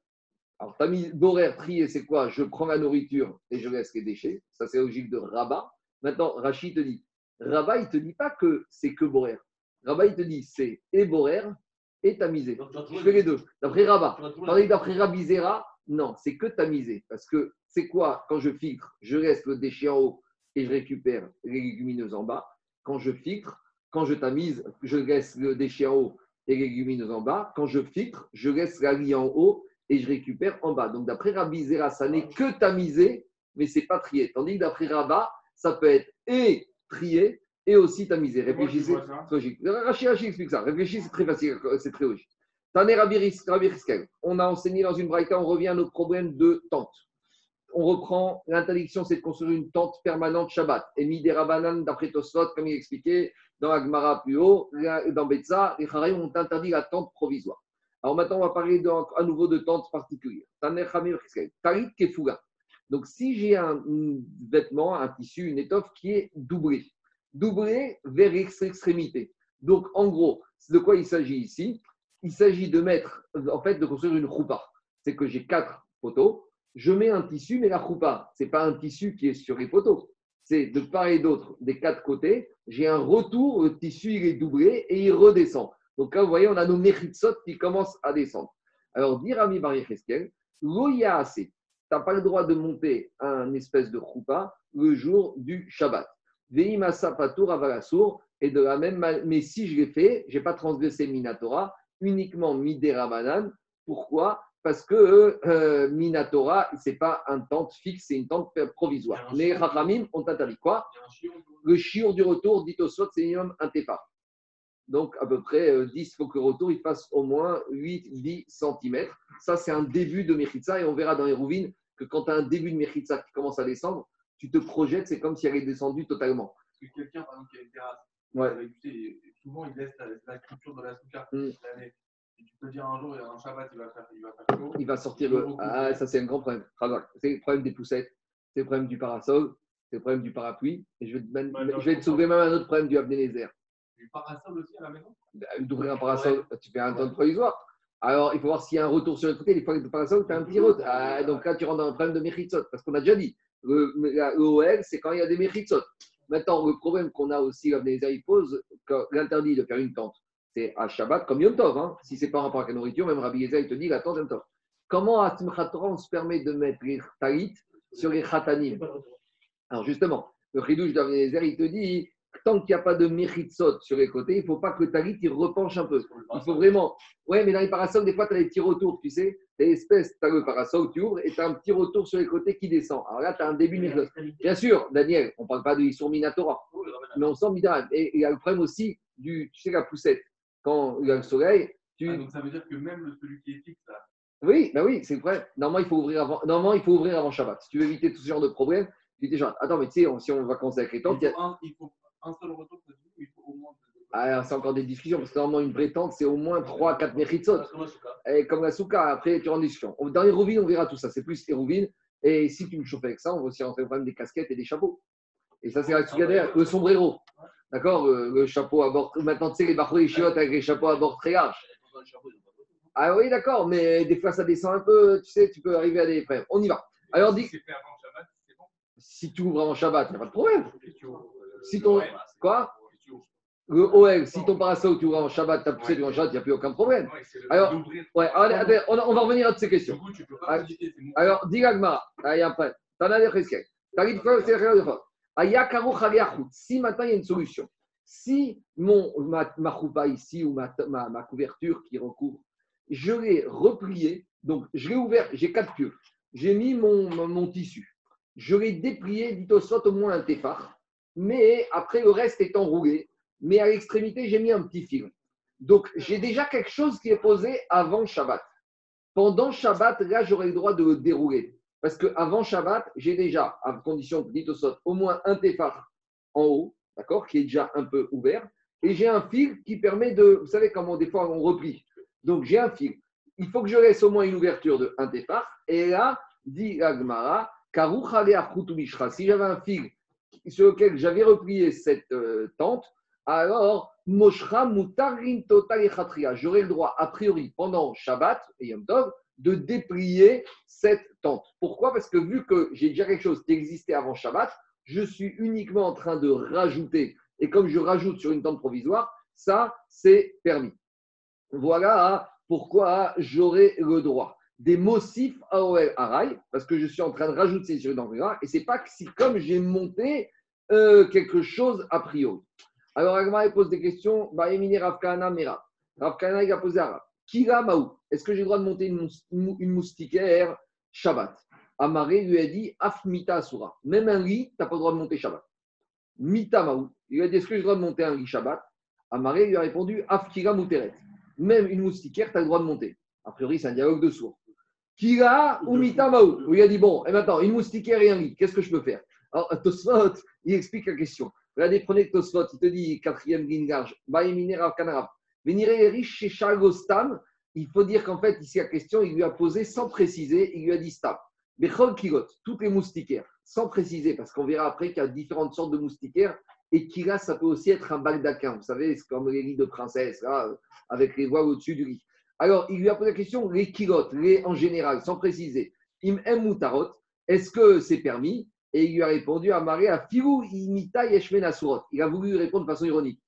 Alors, tamis, borer, trier, c'est quoi? Je prends la nourriture et je laisse les déchets. Ça, c'est la logique de Rabat. Maintenant, Rachid te dit. Rabat, il te dit pas que c'est que borer. Rabat, il te dit c'est et borer et as Je fais les deux. D'après Rabat. Tandis que d'après Rabbi Zera, non, c'est que tamiser. Parce que c'est quoi Quand je filtre, je laisse le déchet en haut et je récupère les légumineuses en bas. Quand je filtre, quand je tamise, je laisse le déchet en haut et les légumineuses en bas. Quand je filtre, je laisse la lie en haut et je récupère en bas. Donc d'après Rabbi Zera, ça n'est que tamiser, mais c'est pas trier. Tandis que d'après Rabat, ça peut être et trier et aussi tamiser. Réfléchissez. logique. Rachid, Rachid explique ça. Réfléchissez, c'est très facile, c'est très logique. Riskel. On a enseigné dans une braïta, on revient à notre problème de tente. On reprend l'interdiction, c'est de construire une tente permanente Shabbat. Et mis des rabanan d'après Tosfot, comme il expliquait dans Agmara plus haut, dans Betza, les Charaïm ont interdit la tente provisoire. Alors maintenant, on va parler de- à nouveau de tente particulière. Taner. Tarit Kefuga. Donc si j'ai un vêtement, un tissu, une étoffe qui est doublé, doublé vers l'extrémité. Donc en gros, de quoi il s'agit ici? Il s'agit de mettre, en fait, de construire une roupa. C'est que j'ai quatre poteaux, je mets un tissu, mais la roupa, ce n'est pas un tissu qui est sur les poteaux. C'est de part et d'autre, des quatre côtés, j'ai un retour, le tissu il est doublé et il redescend. Donc là, vous voyez, on a nos méritsot qui commencent à descendre. Alors, dire Ami Bar Yecheskel, l'oya assez. Tu n'as pas le droit de monter un espèce de roupa le jour du Shabbat. Et de la même manière, mais si je l'ai fait, je n'ai pas transgressé Minatora, uniquement Midera. Pourquoi? Parce que euh, Minatora, ce n'est pas un tente fixe, c'est une tente provisoire. Les Rachamim ont interdit quoi? Le chiour du retour, dit au soit, c'est minimum un tefa. Donc, à peu près euh, 10, il faut que le retour il fasse au moins 8-10 cm. Ça, c'est un début de Mechitza. Et on verra dans les rouvines que quand tu as un début de Mechitza qui commence à descendre, tu te projettes, c'est comme si elle est descendue totalement. Parce que quelqu'un, par exemple, qui a une terrasse, Ouais. avec, tu sais, souvent il laisse la, la structure de la souka Mm. l'année. Et tu peux dire un jour, il y a un Shabbat, il va faire, il va faire chaud. il va sortir le. Ah, ça, c'est un grand problème. C'est le problème des poussettes, c'est le problème du parasol, c'est le problème du parapluie. Et je vais te, même- non, je vais te soulever même un autre problème du Abdenézer. Du parasol aussi à la maison? Bah, D'ouvrir un parasol, tu fais un temps de provisoire. Alors, il faut voir s'il y a un retour sur le côté. Des fois, le parasol, tu as un petit retour. Ah, donc là, tu rentres dans un problème de mechitsot. Parce qu'on a déjà dit, le, la- le OL, c'est quand il y a des mechitsot. Maintenant, le problème qu'on a aussi, l'Abdenézer, il pose, l'interdit de faire une tente, c'est à Shabbat comme Yom Tov. Hein. Si c'est pas en rapport avec la nourriture, même Rabbi Yezer, il te dit la tente Yom Tov. Comment on se permet de mettre les talit sur les khatanim? Alors justement, le chidouche d'Abdenézer, il te dit, tant qu'il n'y a pas de mechitsot sur les côtés, il ne faut pas que le talit, il repenche un peu. Il faut vraiment. Ouais, mais dans les parasols, des fois, tu as des petits retours, tu sais. Des espèces, tu as le parasol, tu ouvres et tu as un petit retour sur les côtés qui descend. Alors là, tu as un début de Bien sûr, Daniel, on ne parle pas de Issour Minatora, mais on sent Midaram. Et il y a le problème aussi du, tu sais, la poussette. Quand il y a le soleil, tu. Ah, Donc ça veut dire que même celui qui est fixe, là, Oui, bah oui, c'est le problème. Normalement, il faut ouvrir avant, normalement, il faut ouvrir avant Shabbat. Si tu veux éviter tout ce genre de problème, tu dis genre, attends, mais tu sais, si on va commencer avec les il faut, il faut un seul retour, dit, ou il faut au moins deux. ah, c'est encore des discussions, parce que normalement, une vraie tente, c'est au moins 3-4 méritsot. Parce que moi, je suis pas- Et comme la souka, après, tu rentres en discussion. Dans les rouvines, on verra tout ça. C'est plus les rouvines. Et si tu me chauffes avec ça, on va aussi rentrer le problème des casquettes et des chapeaux. Et ça, c'est la souka derrière. Le sombrero. D'accord le, le chapeau à bord. Maintenant, tu sais, les barreaux et chiottes avec les chapeaux à bord très larges. Ah oui, d'accord, mais des fois, ça descend un peu. Tu sais, tu peux arriver à des problèmes. On y va. Alors, dis, si tu ouvres avant Shabbat, il n'y a pas de problème. Si ton- Quoi. Le OL, si ton parasol, tu ouvres avant Shabbat, tu as poussé devant Shabbat, il n'y a plus aucun problème. Alors. Ouais, allez, on, on va revenir à toutes ces questions. Alors, dis l'agmara, allez, après, t'en as des dit quoi, c'est rien de. Si maintenant il y a une solution, si mon, ma, ma choupa ici ou ma, ma, ma couverture qui recouvre, je l'ai replié, donc je l'ai ouvert, j'ai quatre pieux, j'ai mis mon, mon, mon tissu, je l'ai déplié, dit au soit au moins un téphar, mais après le reste est enroulé, mais à l'extrémité j'ai mis un petit fil. Donc j'ai déjà quelque chose qui est posé avant Shabbat. Pendant Shabbat, là j'aurai le droit de le dérouler. Parce qu'avant Shabbat, j'ai déjà, à condition que dit au soit au moins un téphar en haut, d'accord, qui est déjà un peu ouvert, et j'ai un fil qui permet de, vous savez comment des fois on replie. Donc j'ai un fil. Il faut que je laisse au moins une ouverture de un téphar, et là, dit Agmara, si j'avais un fil sur lequel j'avais replié cette euh, tente, alors Moshra Mutarin Total. J'aurai le droit, a priori, pendant Shabbat et Yom Tov, de déplier cette tente. Pourquoi? Parce que vu que j'ai déjà quelque chose qui existait avant Shabbat, je suis uniquement en train de rajouter. Et comme je rajoute sur une tente provisoire, ça, c'est permis. Voilà pourquoi j'aurai le droit. Des motifs AOL Arai, parce que je suis en train de rajouter sur une provisoire, et c'est pas que si comme j'ai monté euh, quelque chose a priori. Alors, Agma pose des questions. Bah, Emine Ravkana Mera. Ravkana, il a posé Rav. Kira Maou. Est-ce que j'ai le droit de monter une moustiquaire Shabbat? Amaré lui a dit Afmita Asura. Même un lit, tu n'as pas le droit de monter Shabbat. Mita Maou. Il lui a dit Est-ce que j'ai le droit de monter un lit Shabbat? Amaré lui a répondu Afkira Mouteret. Même une moustiquaire, tu as le droit de monter. A priori, c'est un dialogue de sourds. Kira ou Mita Maou. Il a dit Bon, et maintenant, une moustiquaire et un lit, qu'est-ce que je peux faire? Alors, Tosfot, il explique la question. Regardez, prenez Tosfot, il te dit quatrième ligne large. Riche chez Stam, il faut dire qu'en fait, ici, la question, il lui a posé sans préciser, il lui a dit Stam. Bechol Kirot, toutes les moustiquaires, sans préciser, parce qu'on verra après qu'il y a différentes sortes de moustiquaires, et Kira, ça peut aussi être un baldaquin, vous savez, c'est comme les lits de princesse, là, avec les voiles au-dessus du lit. Alors, il lui a posé la question, les Kirot, les en général, sans préciser, Im Em Mutarot, est-ce que c'est permis? Et il lui a répondu à Marie, à Firu Imita Yeshven Asurot. Il a voulu répondre de façon ironique.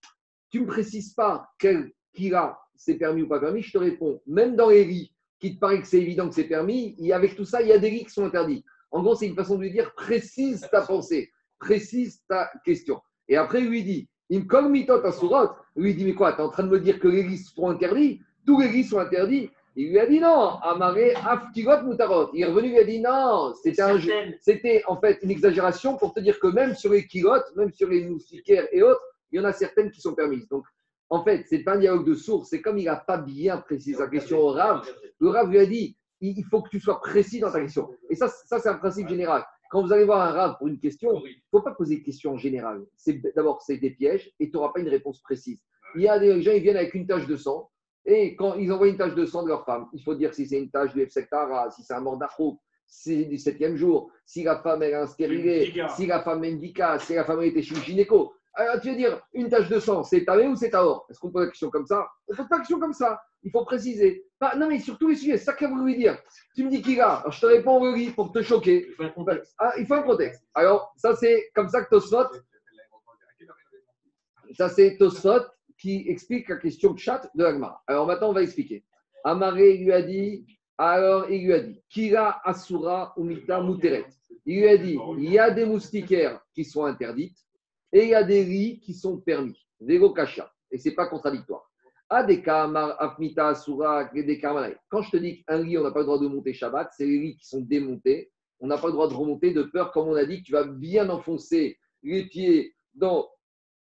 Tu ne me précises pas quel Kira c'est permis ou pas permis, je te réponds, même dans les lits, qui te paraît que c'est évident que c'est permis, et avec tout ça, il y a des lits qui sont interdits. En gros, c'est une façon de lui dire précise ta pensée, précise ta question. Et après, il lui dit, me mitot à Surot. Lui dit, mais quoi, tu es en train de me dire que les lits sont interdits? Tous les lits sont interdits Il lui a dit non, Amaré Aftigot Mutarot. Il est revenu, il lui a dit non, c'était un jeu. C'était en fait une exagération pour te dire que même sur les kilotes, même sur les moustiquaires et autres, il y en a certaines qui sont permises. Donc, en fait, c'est pas un dialogue de sourds, c'est comme il n'a pas bien précisé sa question au Rav. Le Rav lui a dit il faut que tu sois précis dans ta question. Et ça, ça c'est un principe général. quand vous allez voir un rave pour une question, il ne faut pas poser des questions en général. D'abord, c'est des pièges et tu n'auras pas une réponse précise. Il y a des gens, ils viennent avec une tache de sang et quand ils envoient une tache de sang de leur femme, il faut dire si c'est une tache du F-Sectara, si c'est un mort si c'est du septième jour, si la femme elle stérilé, Mendica. si la femme est indica, si la femme était chez le gynéco. Alors tu veux dire, une tache de sang, c'est tavé ou c'est taor Est-ce qu'on pose la question comme ça? On ne pose pas la question comme ça. Il faut préciser. Pas- non, mais sur tous les sujets, c'est ça qu'il a voulu dire? Tu me dis qu'il a, alors je te réponds au lit pour te choquer. Il faut un contexte. Ah, il faut un contexte. Alors, ça, c'est comme ça que Tosfot, ça, c'est Tosfot qui explique la question de chat de l'Agmara. Alors, maintenant, on va expliquer. Amaré lui a dit, alors, il lui a dit, Kira Asura Umita Muteret. Il lui a dit, il y a des moustiquaires qui sont interdites et il y a des riz qui sont permis. Vego Kasha. Et ce n'est pas contradictoire. Ah, afmita, asura. Quand je te dis qu'un lit, on n'a pas le droit de monter Shabbat, c'est les lits qui sont démontés. On n'a pas le droit de remonter de peur, comme on a dit, que tu vas bien enfoncer les pieds dans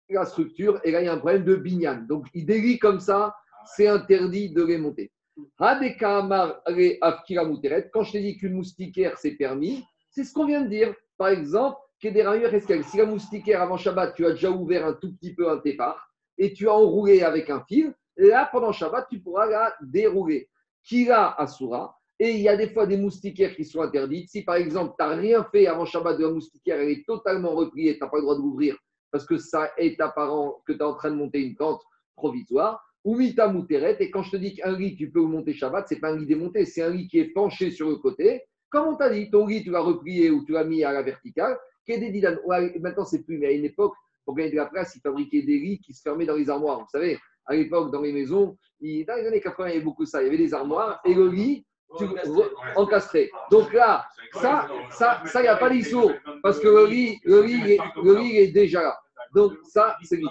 la structure. Et là, il y a un problème de binyan. Donc, des lits comme ça, c'est interdit de les monter. Quand je te dis qu'une moustiquaire, c'est permis, c'est ce qu'on vient de dire. Par exemple, si la moustiquaire avant Shabbat, tu as déjà ouvert un tout petit peu un départ et tu as enroulé avec un fil, là, pendant Shabbat, tu pourras la dérouler. Kira Asura, et il y a des fois des moustiquaires qui sont interdites. Si par exemple, tu n'as rien fait avant Shabbat de la moustiquaire, elle est totalement repliée, tu n'as pas le droit de l'ouvrir parce que ça est apparent que tu es en train de monter une tente provisoire. Ou mita mouteret, et quand je te dis qu'un lit, tu peux monter Shabbat, ce n'est pas un lit démonté, c'est un lit qui est penché sur le côté. Comme on t'a dit, ton lit, tu l'as replié ou tu l'as mis à la verticale. Maintenant, c'est plus, mais à une époque, pour gagner de la place, ils fabriquaient des lits qui se fermaient dans les armoires. Vous savez, à l'époque, dans les maisons, dans les années 80, il y avait beaucoup ça. Il y avait des armoires et le lit tu, re- encastré. Donc là, ça, ça, ça, il n'y a pas d'issour parce que le lit, le il est, le il est déjà là. Donc ça, c'est lit.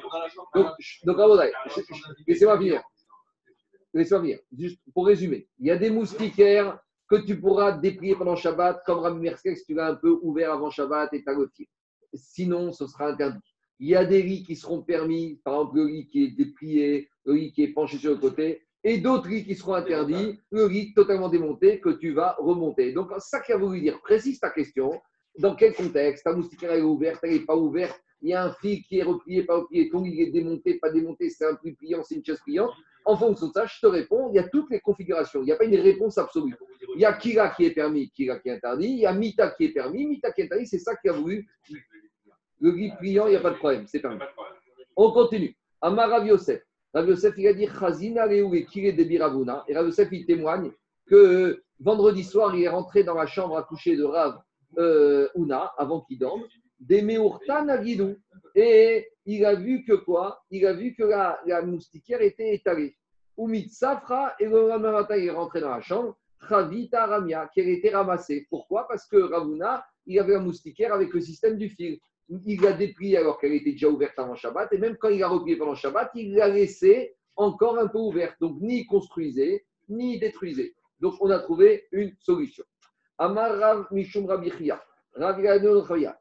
Donc, donc laissez-moi finir. Laissez-moi finir. Juste pour résumer, il y a des moustiquaires que tu pourras déplier pendant Shabbat, comme Rabbi Merskek, si tu l'as un peu ouvert avant Shabbat et tu as le fil. Sinon, ce sera interdit. Il y a des lits qui seront permis, par exemple le lit qui est déplié, le lit qui est penché sur le côté, et d'autres lits qui seront interdits, le lit totalement démonté que tu vas remonter. Donc, ça qui a voulu dire, précise ta question, dans quel contexte? Ta moustiquaire est ouverte, elle n'est pas ouverte, il y a un fil qui est replié, pas replié, ton lit est démonté, pas démonté, c'est un pli pliant, c'est une chaise pliante. En fonction de ça, je te réponds, il y a toutes les configurations, il n'y a pas une réponse absolue. Il y a Kira qui est permis, Kira qui est interdit, il y a Mita qui est permis, Mita qui est interdit, c'est ça qui a voulu. Le lit pliant, il n'y a pas de problème, c'est permis. On continue. Amar Rav Yosef. Rav Yosef, il a dit Chazina Kire de Biravuna. Et Rav Yosef, il témoigne que vendredi soir, il est rentré dans la chambre à coucher de Rav euh, Una, avant qu'il dorme, des Nagidou. Et il a vu que quoi? Il a vu que la, moustiquaire était étalée. Umit Safra, et le lendemain matin, il est rentré dans la chambre, Travita Ramia, qui a été ramassée. Pourquoi? Parce que Ravuna, il avait la moustiquaire avec le système du fil. Il l'a dépliée alors qu'elle était déjà ouverte avant Shabbat, et même quand il l'a repliée pendant Shabbat, il l'a laissée encore un peu ouverte. Donc, ni il construisait, ni il détruisait. Donc, on a trouvé une solution. Amar Rav Mishum Rabbi Chia, Rav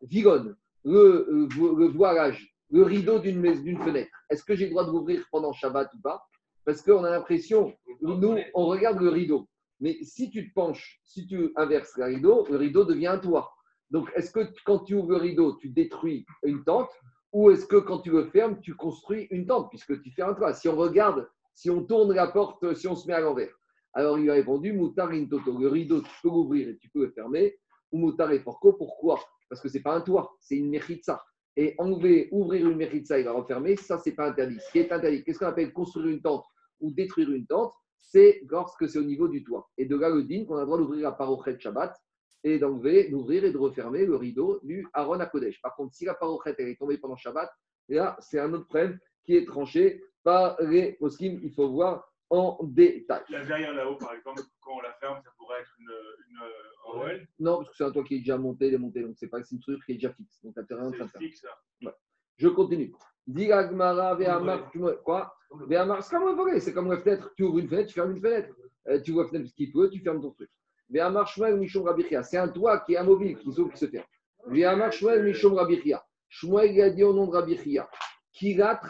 Vigon, le, euh, le voilage, le rideau d'une fenêtre. Est-ce que j'ai le droit de l'ouvrir pendant Shabbat ou pas? Parce qu'on a l'impression, nous, on regarde le rideau. Mais si tu te penches, si tu inverses le rideau, le rideau devient un toit. Donc, est-ce que quand tu ouvres le rideau, tu détruis une tente ou est-ce que quand tu le fermes, tu construis une tente puisque tu fais un toit Si on regarde, si on tourne la porte, si on se met à l'envers. Alors, il a répondu Moutar in toto. Le rideau, tu peux l'ouvrir et tu peux le fermer. Ou Moutar et Porco, pourquoi? Parce que ce n'est pas un toit, c'est une mechitza. Et enlever, ouvrir une mechitza et la refermer, ça, c'est pas interdit. Ce qui est interdit, qu'est-ce qu'on appelle construire une tente ou détruire une tente? C'est lorsque c'est au niveau du toit. Et de là, le qu'on a le droit d'ouvrir la parochet Shabbat et d'enlever, d'ouvrir et de refermer le rideau du Aaron à Kodesh. Par contre, si la parochet elle est tombée pendant Shabbat, là, c'est un autre problème qui est tranché par les poskim. Il faut voir en détail. La verrière là-haut, par exemple, quand on la ferme, ça pourrait être une, une euh, OL. Non, parce que c'est un toit qui est déjà monté, démonté, donc c'est pas c'est une structure qui est déjà fixe. Donc, tu rien de fixe, ça. Je continue. Dis Agmara, Ve'amar, tu quoi? Ve'amar, c'est comme un volet, c'est comme la fenêtre. Tu ouvres une fenêtre, tu fermes une fenêtre. Euh, tu ouvres la fenêtre parce qu'il pleut, tu fermes ton truc. C'est un toit qui est amovible, qui s'ouvre, qui se ferme. Shmuel, a dit au nom de Rabichia. Kirat.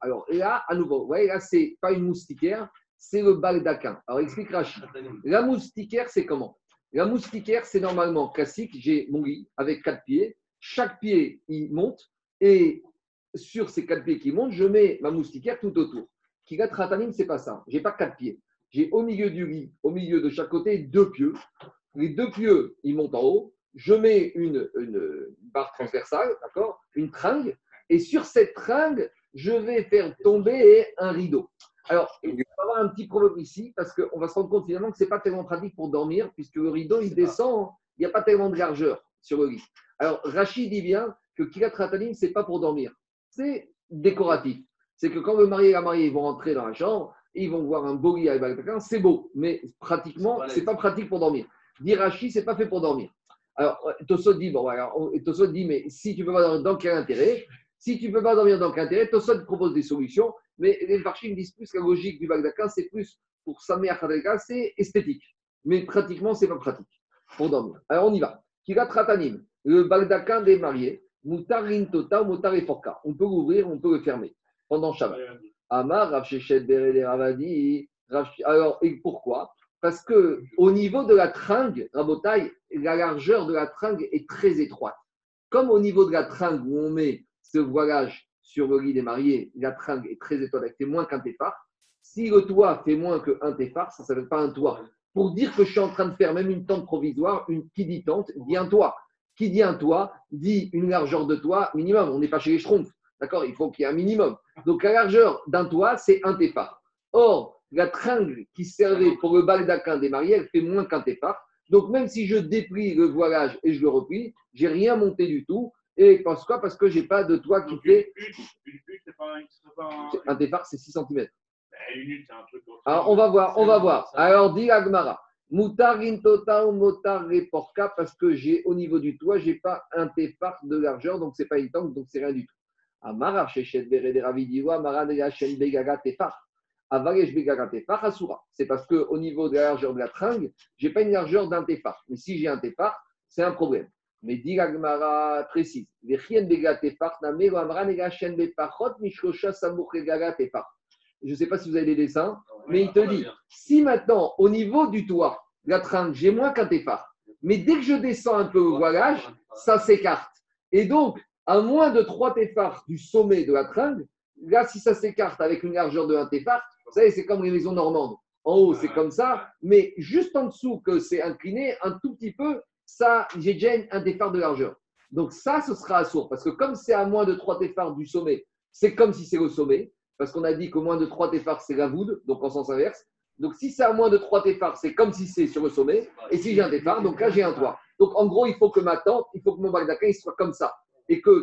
Alors là, à nouveau, ouais, là, c'est pas une moustiquaire, c'est le baldaquin. Alors explique Rachid. La moustiquaire, c'est comment? La moustiquaire, c'est normalement classique. J'ai mon lit avec quatre pieds. Chaque pied, il monte. Et sur ces quatre pieds qui montent, je mets ma moustiquaire tout autour. Kigat Ratanim, c'est pas ça. J'ai pas quatre pieds. J'ai au milieu du lit, au milieu de chaque côté, deux pieux. Les deux pieux, ils montent en haut. Je mets une, une barre transversale, d'accord Une tringle. Et sur cette tringle, je vais faire tomber un rideau. Alors, il va y avoir un petit problème ici, parce qu'on va se rendre compte finalement que ce n'est pas tellement pratique pour dormir, puisque le rideau, il descend, il n'y a pas tellement de largeur sur le lit. Alors, Rachid dit bien que Kilat Ratanim, ce n'est pas pour dormir, c'est décoratif. C'est que quand le mari et la mariée vont rentrer dans la chambre, ils vont voir un beau lit avec quelqu'un, c'est beau, mais pratiquement, ce n'est pas pratique pour dormir. Dit Rachid, ce n'est pas fait pour dormir. Alors, Tosso dit, bon, alors, Tosso dit, mais si tu peux pas dormir, dans quel intérêt? Si tu ne peux pas dormir, dans quel intérêt? Tosso propose des solutions. Mais les Farchim disent plus que la logique du Bagdaka, c'est plus pour Samé Khadreka, c'est esthétique. Mais pratiquement, ce n'est pas pratique pour dormir. Alors on y va. Kirat Ratanim, le Bagdaka des mariés, Moutarin Tota, Moutar et. On peut l'ouvrir, on peut le fermer pendant Shabbat. Amar, Rav Ravadi. Alors, et pourquoi? Parce que au niveau de la tringue, Rabotai, la largeur de la tringue est très étroite. Comme au niveau de la tringue où on met ce voilage sur le lit des mariés, la tringue est très étroite, c'est moins qu'un téphar. Si le toit fait moins qu'un téphar, ça ne s'appelle pas un toit. Pour dire que je suis en train de faire même une tente provisoire, une, qui dit tente, dit un toit. Qui dit un toit, dit une largeur de toit minimum. On n'est pas chez les schtroumpfs. D'accord? Il faut qu'il y ait un minimum. Donc la largeur d'un toit, c'est un téphar. Or, la tringle qui servait pour le baldaquin des mariés, elle fait moins qu'un téphar. Donc même si je déplie le voilage et je le replie, j'ai rien monté du tout. Et parce quoi? Parce que je n'ai pas de toit qui fait. Un. départ, c'est 6 cm. Ben, Une hutte, c'est un truc. Alors, on va voir, on va voir. Alors, dit Agmara. Moutarin total, motar porca, parce que j'ai au niveau du toit, j'ai pas un tefar de largeur, donc c'est pas une tente, donc c'est rien du tout. Asura. C'est parce que au niveau de la largeur de la tringue, j'ai pas une largeur d'un tefar. Mais si j'ai un tefar, c'est un problème. Mais dit Gagmara précise. Je ne sais pas si vous avez des dessins, mais il te dit si maintenant, au niveau du toit, la tringle, j'ai moins qu'un tefar, mais dès que je descends un peu au voilage, ça s'écarte. Et donc, à moins de 3 tefars du sommet de la tringle, là, si ça s'écarte avec une largeur de 1 tefar, vous savez, c'est comme les maisons normandes. En haut, c'est comme ça, mais juste en dessous que c'est incliné, un tout petit peu, ça, j'ai déjà un tefar de largeur. Donc ça, ce sera assourd. Parce que comme c'est à moins de 3 tefars du sommet, c'est comme si c'est le sommet. Parce qu'on a dit qu'au moins de 3 tefars, c'est la voûte, donc en sens inverse. Donc si c'est à moins de 3 tefars, c'est comme si c'est sur le sommet. Et si j'ai un tefar, donc là, j'ai un toit. Donc en gros, il faut que ma tente, il faut que mon bagdaka, il soit comme ça. Et que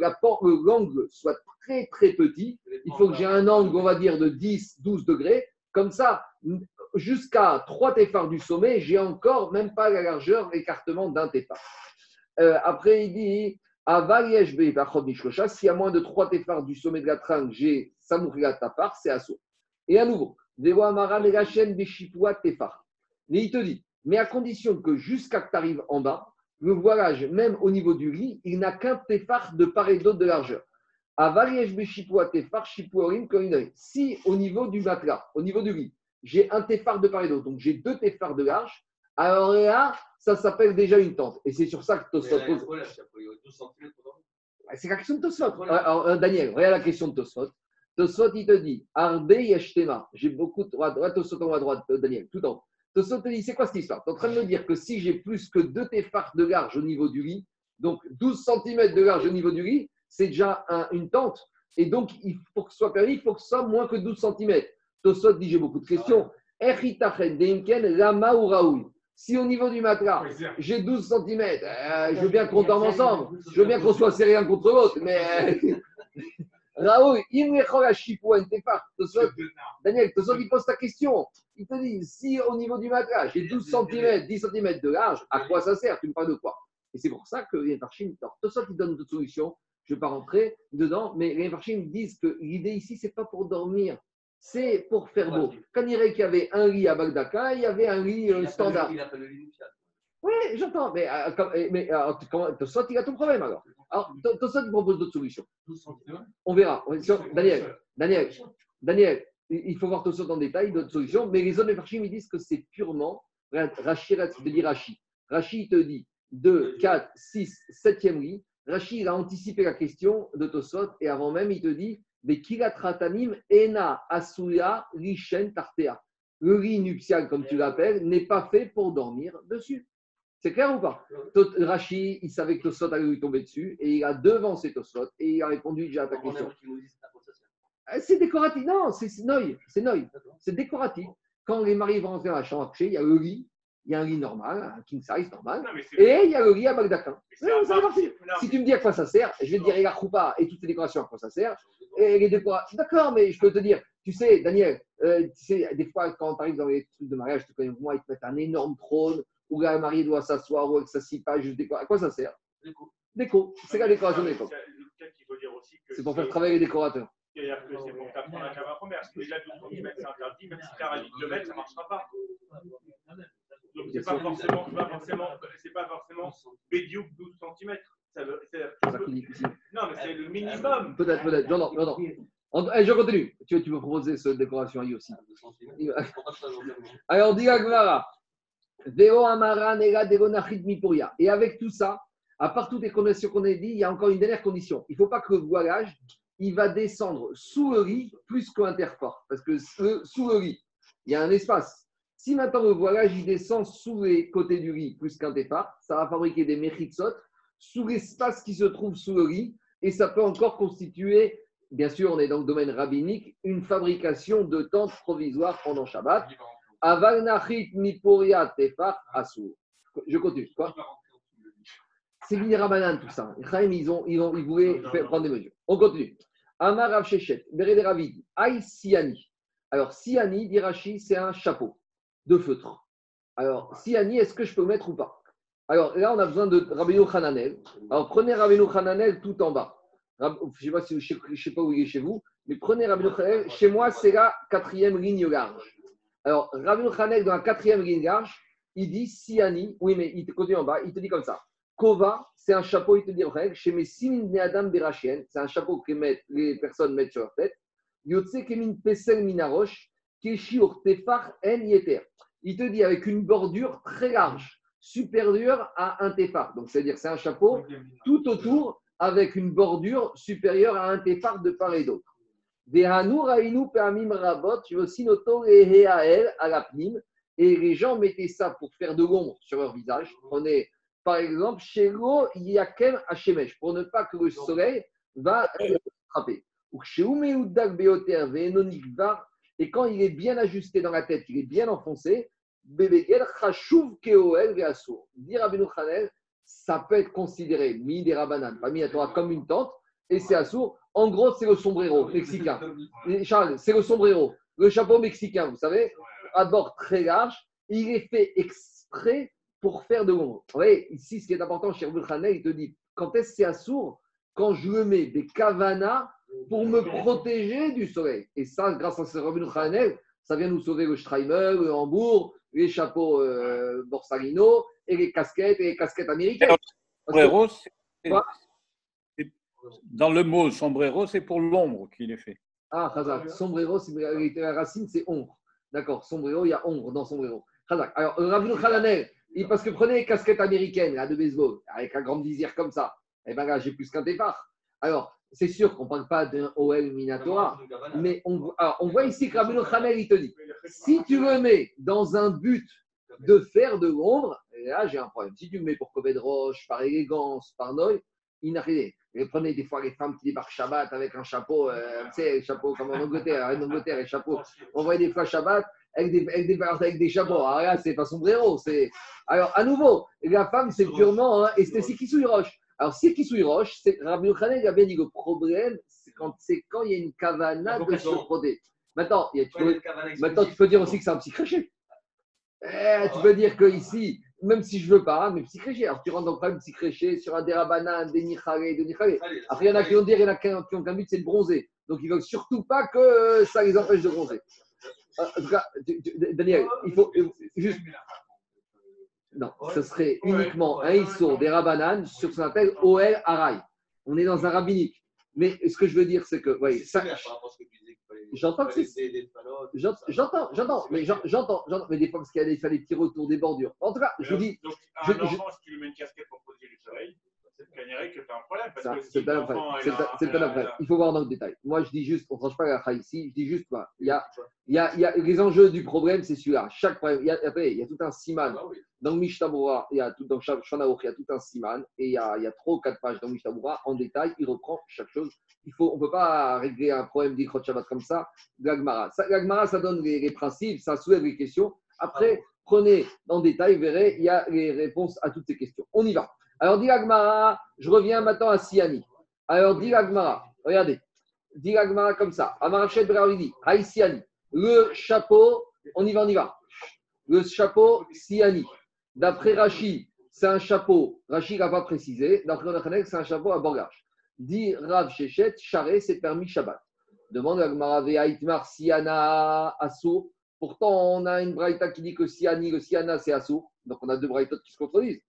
l'angle soit très, très petit. Il faut que j'ai un angle, on va dire, de 10, 12 degrés. Comme ça, jusqu'à 3 tefars du sommet, j'ai encore même pas la largeur, l'écartement d'un tefar. Euh, après, il dit si à moins de 3 tefars du sommet de la tringle, j'ai Samouria Tafar, c'est assaut. Et à nouveau, mais il te dit, mais à condition que jusqu'à que tu arrives en bas, le voilage, même au niveau du lit, il n'a qu'un tefar de part et d'autre de largeur. Si au niveau du matelas, au niveau du lit, j'ai un tefar de part et d'autre, donc j'ai deux tefars de large, alors là, ça s'appelle déjà une tente. Et c'est sur ça que Tosfot pose. C'est la question de Tosfot. Alors, euh, Daniel, regarde la question de Tosfot. Tosfot, il te dit Yeshtema. J'ai beaucoup de droite, droite, Tosfot en droite, Daniel, tout en haut. Tosfot te dit c'est quoi cette histoire? Tu es en train de me dire que si j'ai plus que deux tefars de large au niveau du lit, donc 12 cm de large au niveau du lit, c'est déjà un- une tente. Et donc, il faut que ce soit permis, il faut que ce soit moins que 12 cm. Tosfot dit j'ai beaucoup de questions. Echitachet Denken Lama ou Raoul. Si au niveau du matelas, j'ai 12 cm, je veux bien qu'on dorme ensemble, je veux bien qu'on soit serré l'un contre l'autre, mais euh, [laughs] Raoul, il Daniel, Tosfot, il pose ta question. Il te dit, si au niveau du matelas, j'ai 12 cm, 10 cm de large, à quoi ça sert? Tu me parles de quoi? Et c'est pour ça que les Farchim, Tosfot, il donne d'autres solutions. Je ne vais pas rentrer dedans, mais les Farchim disent que l'idée ici, c'est pas pour dormir, c'est pour faire beau. Quand il y avait un lit à Bagdaka, il y avait un lit euh, standard. Il a pas le lit nuptial. Oui, j'entends, mais, euh, mais euh, comment- il a ton problème alors? Alors, Tosfot, il propose d'autres solutions? 12 cm. On verra. Daniel, Daniel, Daniel, il faut voir Tosfot en détail, d'autres solutions, mais les hommes et Farchim, ils disent que c'est purement, Rashi, te Rashi, Rachid te dit 2, 4, 6, 7e riz. Rachid il a anticipé la question de Tosot et avant même, il te dit Bekilatratanim ena asuya rishen tartea? Le riz nuptial, comme tu l'appelles, n'est pas fait pour dormir dessus. C'est clair ou pas Rachid, il savait que Tosot allait lui tomber dessus et il a devancé Tosot et il a répondu déjà à ta question. Ah, C'est décoratif. Non, c'est noï. C'est noï. C'est décoratif. Quand les maris vont rentrer dans la chambre à coucher, il y a le lit. Il y a un lit normal, un king size normal. Non, Et il y a le lit à. Non, Si tu me dis à quoi ça sert, je vais te dire, la choupa et toutes les décorations, à quoi ça sert. Et les décorations. D'accord, mais je peux te dire, tu sais, Daniel, euh, tu sais, des fois, quand tu arrives dans les trucs de mariage, tu connais moi, ils te mettent un énorme trône où la mariée doit s'asseoir ou que ça s'y pas, juste décor. À quoi ça sert? Déco. C'est la décoration de l'époque. Peut-être qu'il faut dire aussi que C'est pour faire travailler les décorateurs. C'est-à-dire que c'est pour t'apprendre à que déjà, 12 cm, c'est interdit. Même si tu as de mètre, ça ne marchera pas. Donc, c'est pas forcément, c'est pas forcément, c'est pas forcément Bédiouk 12 cm. Ça veut, non, mais c'est le minimum. Peut-être, peut-être. J'entends, j'entends. En- eh, je continue. Tu, tu peux proposer cette décoration à lui aussi. Alors, dit Agmara. Et avec tout ça, à part toutes les conditions qu'on a dit, il y a encore une dernière condition. Il ne faut pas que le voilage, il va descendre sous le riz plus qu'interfort. Parce que sous le riz, il y a un espace. Si maintenant le voilage, il descend sous les côtés du riz plus qu'un départ, ça va fabriquer des mechitsot sous l'espace qui se trouve sous le riz. Et ça peut encore constituer, bien sûr, on est dans le domaine rabbinique, une fabrication de tentes provisoires pendant Shabbat. Je continue. Quoi C'est Minirabanan tout ça. Ils, ont, ils, ont, ils voulaient prendre des mesures. On continue. Amar Rav Shechet, Bered Ravid, Aï Siani. Alors, Siani, dit Rashi, c'est un chapeau de feutre. Alors, Siani, est-ce que je peux mettre ou pas? Alors, là, on a besoin de Rabbeinu Hananel. Alors, prenez Rabbeinu Hananel tout en bas. Je ne sais pas où il est chez vous, mais prenez Rabbeinu Hananel. Chez moi, c'est la quatrième ligne large. Alors, Rabbeinu Hananel, dans la quatrième large, il dit Siani. Oui, mais il te continue en bas. Il te dit comme ça. Kova, c'est un chapeau, il te dit chez mes Adam Berachien, c'est un chapeau que les personnes mettent sur leur tête. Yotse Kemin Pesel Minarosh, Keshur Tefar En Yeter. Il te dit avec une bordure très large, supérieure à un tefar. Donc, c'est-à-dire, c'est un chapeau tout autour avec une bordure supérieure à un tefar de part et d'autre. Rainu Peamim Rabot, Yosinoto Eheael Alapnim. Et les gens mettaient ça pour faire de l'ombre sur leur visage. Prenez, par exemple, Shelo Yakem Hashemesh, pour ne pas que le soleil va euh, frapper. Et quand il est bien ajusté dans la tête, il est bien enfoncé, Bebegel Chashuv Keoel Veasur. Dire à Benu Chanel, ça peut être considéré, mi des rabanan, pas mi à Torah, comme une tente, et c'est assourd. En gros, c'est le sombrero mexicain. Charles, c'est le sombrero, le chapeau mexicain, vous savez, à bord très large, il est fait exprès pour faire de l'ombre. Vous voyez, ici, ce qui est important chez Rabbi Hanel, il te dit, quand est-ce que c'est assourd Quand je le mets des kavanas pour me protéger du soleil. Et ça, grâce à ce Rabbi Hanel, ça vient nous sauver le Streimer, le Hambourg, les chapeaux euh, Borsalino, et les casquettes, et les casquettes américaines. Parce que- Sombrero, c'est- Quoi? c'est- dans le mot sombrero, c'est pour l'ombre qu'il est fait. Ah, Khazak, sombrero, c'est- la racine, c'est ombre. D'accord, sombrero, il y a ombre dans sombrero. Khazak. Alors, euh, Rabbi Hanel, il- parce que prenez les casquettes américaines, là, de baseball, avec un grand visière comme ça, eh bien là, j'ai plus qu'un départ. Alors, c'est sûr qu'on ne parle pas d'un OL Minatora, mais on, voit- alors, on voit ici que Rabbi Hanel, il te dit, si tu le mets dans un but de faire de l'ombre, là, j'ai un problème. Si tu le mets pour cover de roche, par élégance, par noï, il n'a rien. Et prenez des fois les femmes qui débarquent Shabbat avec un chapeau, euh, tu sais, chapeau comme en Angleterre, en Angleterre, les chapeaux. On voit des fois Shabbat avec des, avec des, avec des chapeaux. Alors là, c'est pas sombrero. c'est- Alors, à nouveau, la femme, c'est purement. Hein, et c'est c'est Kisui Roche. Alors, si Kisui Roche, c'est Rabbi Yochanan, il a bien dit le problème, c'est quand, c'est quand il y a une kavana de se protéger. Maintenant, il y a- tu peux, maintenant, tu peux dire aussi que c'est un petit crochet. Eh, tu peux dire que ici, même si je veux pas, mais petit créché. Alors tu rentres dans le problème petit créché sur un dérabana, des nichare, des nichare. Après, il y en a qui vont dire, il y en a qui ont ont qu'un but, c'est de bronzer. Donc ils veulent surtout pas que ça les empêche de bronzer. Euh, En tout cas, tu- tu- Daniel, il faut euh, juste. Non, ce serait uniquement un issour des rabanan sur ce qu'on appelle OL Arai. On est dans un rabbinique. Mais ce que je veux dire, c'est que, voyez, ça, J'entends que c'est. J'ent- J'entends, j'entends, mais j'en- j'entends, j'entends, mais des fois, parce qu'il fallait tirer autour des bordures. En tout cas, je vous dis, un enfant, tu lui mets une casquette pour protéger du soleil, c'est gagnerait que tu as un problème. Parce ça, que si c'est après. l'enfant, C'est il faut voir dans le détail. Moi, je dis juste, on ne tranche pas la ici, je dis juste, quoi. Il y a, il y a, il y a les enjeux du problème, c'est celui-là. Chaque problème, il y a, après, il y a tout un siman. Dans le Mishtabura, il y a tout, dans Shanaoch, il y a tout un siman, et il y a, il y a trois ou quatre pages dans Mishtabura. En détail, il reprend chaque chose. Il faut, on ne peut pas régler un problème d'Ikrot Shabbat comme ça, l'Agmara. Ça- L'Agmara, ça donne les, les principes, ça soulève les questions. Après, prenez en détail, vous verrez, il y a les réponses à toutes ces questions. On y va. Alors, dit l'Agmara, je reviens maintenant à Siani. Alors, dit l'Agmara, regardez, dit l'Agmara comme ça. Amarachet Bravidi, Siani. Le chapeau, on y va, on y va. Le chapeau Siani. D'après Rachi, c'est un chapeau. Rachi n'a pas précisé. D'après c'est un chapeau à bordage. Dit Rav Shechet, charé, c'est permis Shabbat. Demande à Gmara Ve'aitmar Siana Assour. Pourtant, on a une braïta qui dit que Siani, le Siana, c'est Assour. Donc, on a deux braïtas qui se contredisent.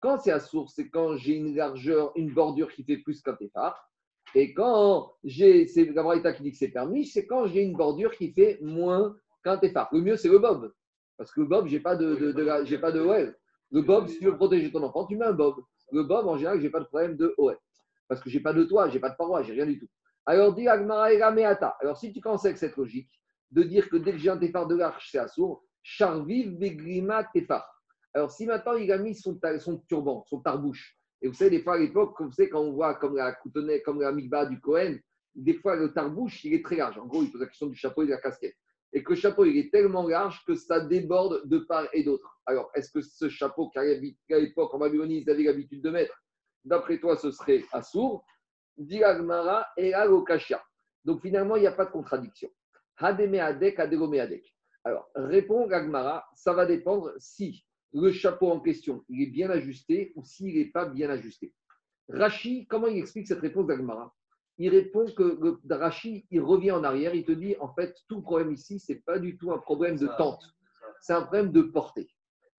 Quand c'est Assour, c'est quand j'ai une largeur, une bordure qui fait plus qu'un Tefar. Et quand j'ai, c'est la braïta qui dit que c'est permis, c'est quand j'ai une bordure qui fait moins qu'un Tefar. Le mieux, c'est le Bob. Parce que le Bob, j'ai pas de, j'ai pas de OL. Le Bob, si tu veux protéger ton enfant, tu mets un Bob. Le Bob, en général, j'ai pas de problème de OL. Parce que j'ai pas de toit, j'ai pas de paroi, j'ai rien du tout. Alors, dit Agmara. Alors, si tu commences avec cette logique de dire que dès que j'ai un Tefar de l'arche, c'est assourd, Charviv Begrima Tefar. Alors, si maintenant il a mis son, turban, son tarbouche, et vous savez, des fois à l'époque, comme vous savez, quand on voit comme la coutonnette, comme la mikba du Cohen, des fois le tarbouche, il est très large. En gros, il pose la question du chapeau et de la casquette. Et que le chapeau, il est tellement large que ça déborde de part et d'autre. Alors, est-ce que ce chapeau qu'à l'époque, en Babylonie, ils avaient l'habitude de mettre, d'après toi, ce serait assourd Dit et Alokashia. Donc, finalement, il n'y a pas de contradiction. Hademe adek. Alors, répond Gagmara, ça va dépendre si le chapeau en question il est bien ajusté ou s'il n'est pas bien ajusté. Rashi, comment il explique cette réponse d'Agmara? Il répond que le, Rashi, il revient en arrière, il te dit en fait, tout le problème ici, ce n'est pas du tout un problème de tente, c'est un problème de portée.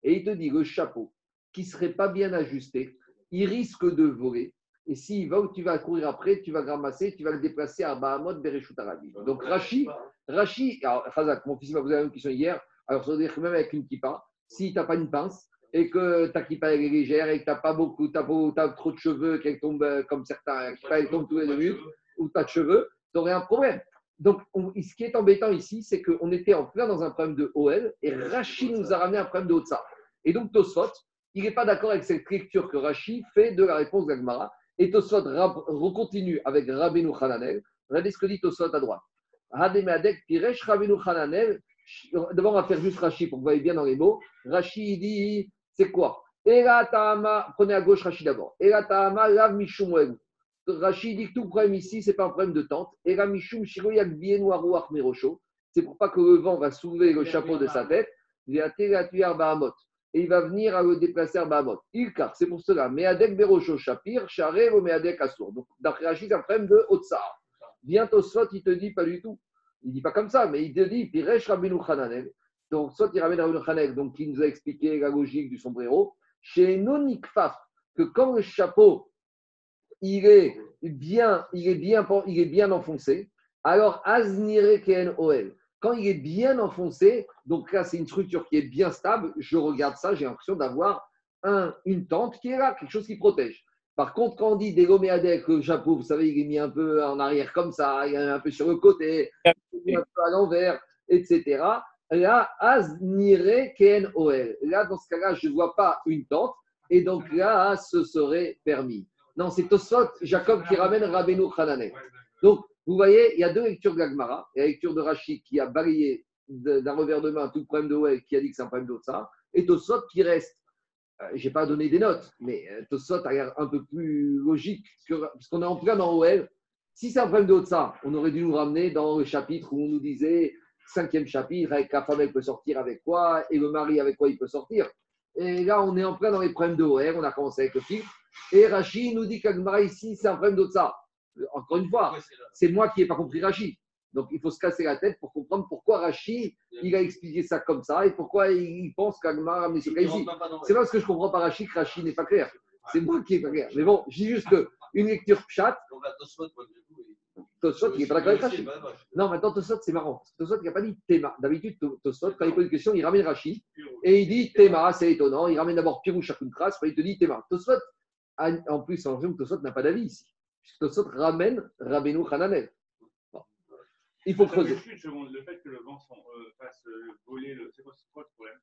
Et il te dit le chapeau qui ne serait pas bien ajusté, il risque de voler. Et s'il va où tu vas courir après, tu vas le ramasser, tu vas le déplacer à Bahamot, Bereshut. Donc Rashi, Rashi, alors Khazak, mon fils m'a posé la même question hier. Alors ça veut dire que même avec une kippa, si tu n'as pas une pince et que ta kippa est légère et que tu n'as pas beaucoup, tu as, trop de cheveux, qu'elle tombe euh, comme certains, kippa elle tombe tous les deux ou tu as de cheveux, tu aurais un problème. Donc on- ce qui est embêtant ici, c'est qu'on était en plein dans un problème de OL et Rashi nous a ramené un problème de Otsa. Et donc Tosfot, il n'est pas d'accord avec cette lecture que Rashi fait de la réponse d'Agmara. Et Tosfot recontinue avec Rabbeinu Hananel. Regardez ce que dit Tosfot à droite. D'abord, on va faire juste Rashi pour que vous voyez bien dans les mots. Rashi dit c'est quoi? Prenez à gauche Rashi d'abord. Ela Tahama Lav Mishum. Rashi dit que tout problème ici, ce n'est pas un problème de tente. Shiroyak. C'est pour pas que le vent va soulever le chapeau de sa tête. Et il va venir à le déplacer à Bahamot. Il car c'est pour cela. Meadek Berosho Shapir, Charé ou Assour. Donc, d'après Rachid, c'est un problème de Otsar. Bientôt, soit il te dit pas du tout. Il dit pas comme ça, mais il te dit Piresh Rabbeinu Hananel. Donc, soit il ramène Rabbeinu donc qui nous a expliqué la logique du sombrero. Chez Nonikfaf, que quand le chapeau il est bien, il est bien, il est bien enfoncé, alors Aznire Ken Oel. Quand il est bien enfoncé, donc là c'est une structure qui est bien stable, je regarde ça, j'ai l'impression d'avoir un, une tente qui est là, quelque chose qui protège. Par contre, quand on dit dégoméadec, le chapeau, vous savez, il est mis un peu en arrière comme ça, il est un peu sur le côté, il est un peu à l'envers, etc. Là, Aznire Ken Oel. Là, dans ce cas-là, je ne vois pas une tente, et donc là, ce serait permis. Non, c'est Tosfot, Jacob qui ramène Rabbeinu Hananel. Donc, vous voyez, il y a deux lectures de l'Agmara. Il y a la lecture de Rachid qui a balayé d'un revers de main tout le problème de Well, qui a dit que c'est un problème ça. Et Tosfot qui reste. Euh, je n'ai pas donné des notes, mais euh, Tosfot a l'air un peu plus logique, que, parce qu'on est en plein dans OL. Si c'est un problème d'autre ça, on aurait dû nous ramener dans le chapitre où on nous disait, cinquième chapitre, avec la femme, elle peut sortir avec quoi, et le mari, avec quoi il peut sortir. Et là, on est en plein dans les problèmes de OR, on a commencé avec le filtre. Et Rachid nous dit qu'Agmara ici, c'est un problème d'autre ça. Encore une fois, c'est moi qui n'ai pas compris Rachid. Donc il faut se casser la tête pour comprendre pourquoi Rachid, il a expliqué ça comme ça et pourquoi il pense qu'Agmar a amené ce cas ici. C'est pas parce que je comprends pas Rachid que Rachid n'est pas clair. C'est moi qui n'est pas clair. Mais bon, dis juste une lecture pchat. Tout, il- n'est pas d'accord avec je- Non, maintenant Tosfot, c'est marrant. Tosfot, il n'a pas dit Théma. D'habitude, To- Tosfot, quand il pose une question, il ramène Rashi et il dit Théma, c'est étonnant. Il ramène d'abord Pirou Shakuntras, après il te dit Théma. Tosfot, a- en plus, en que Tosfot n'a pas d'avis ici. Tosfot ramène Rabbeinu Hananel. Il faut Ça creuser. le fait que le vent euh, fasse euh, voler le. C'est quoi, le problème?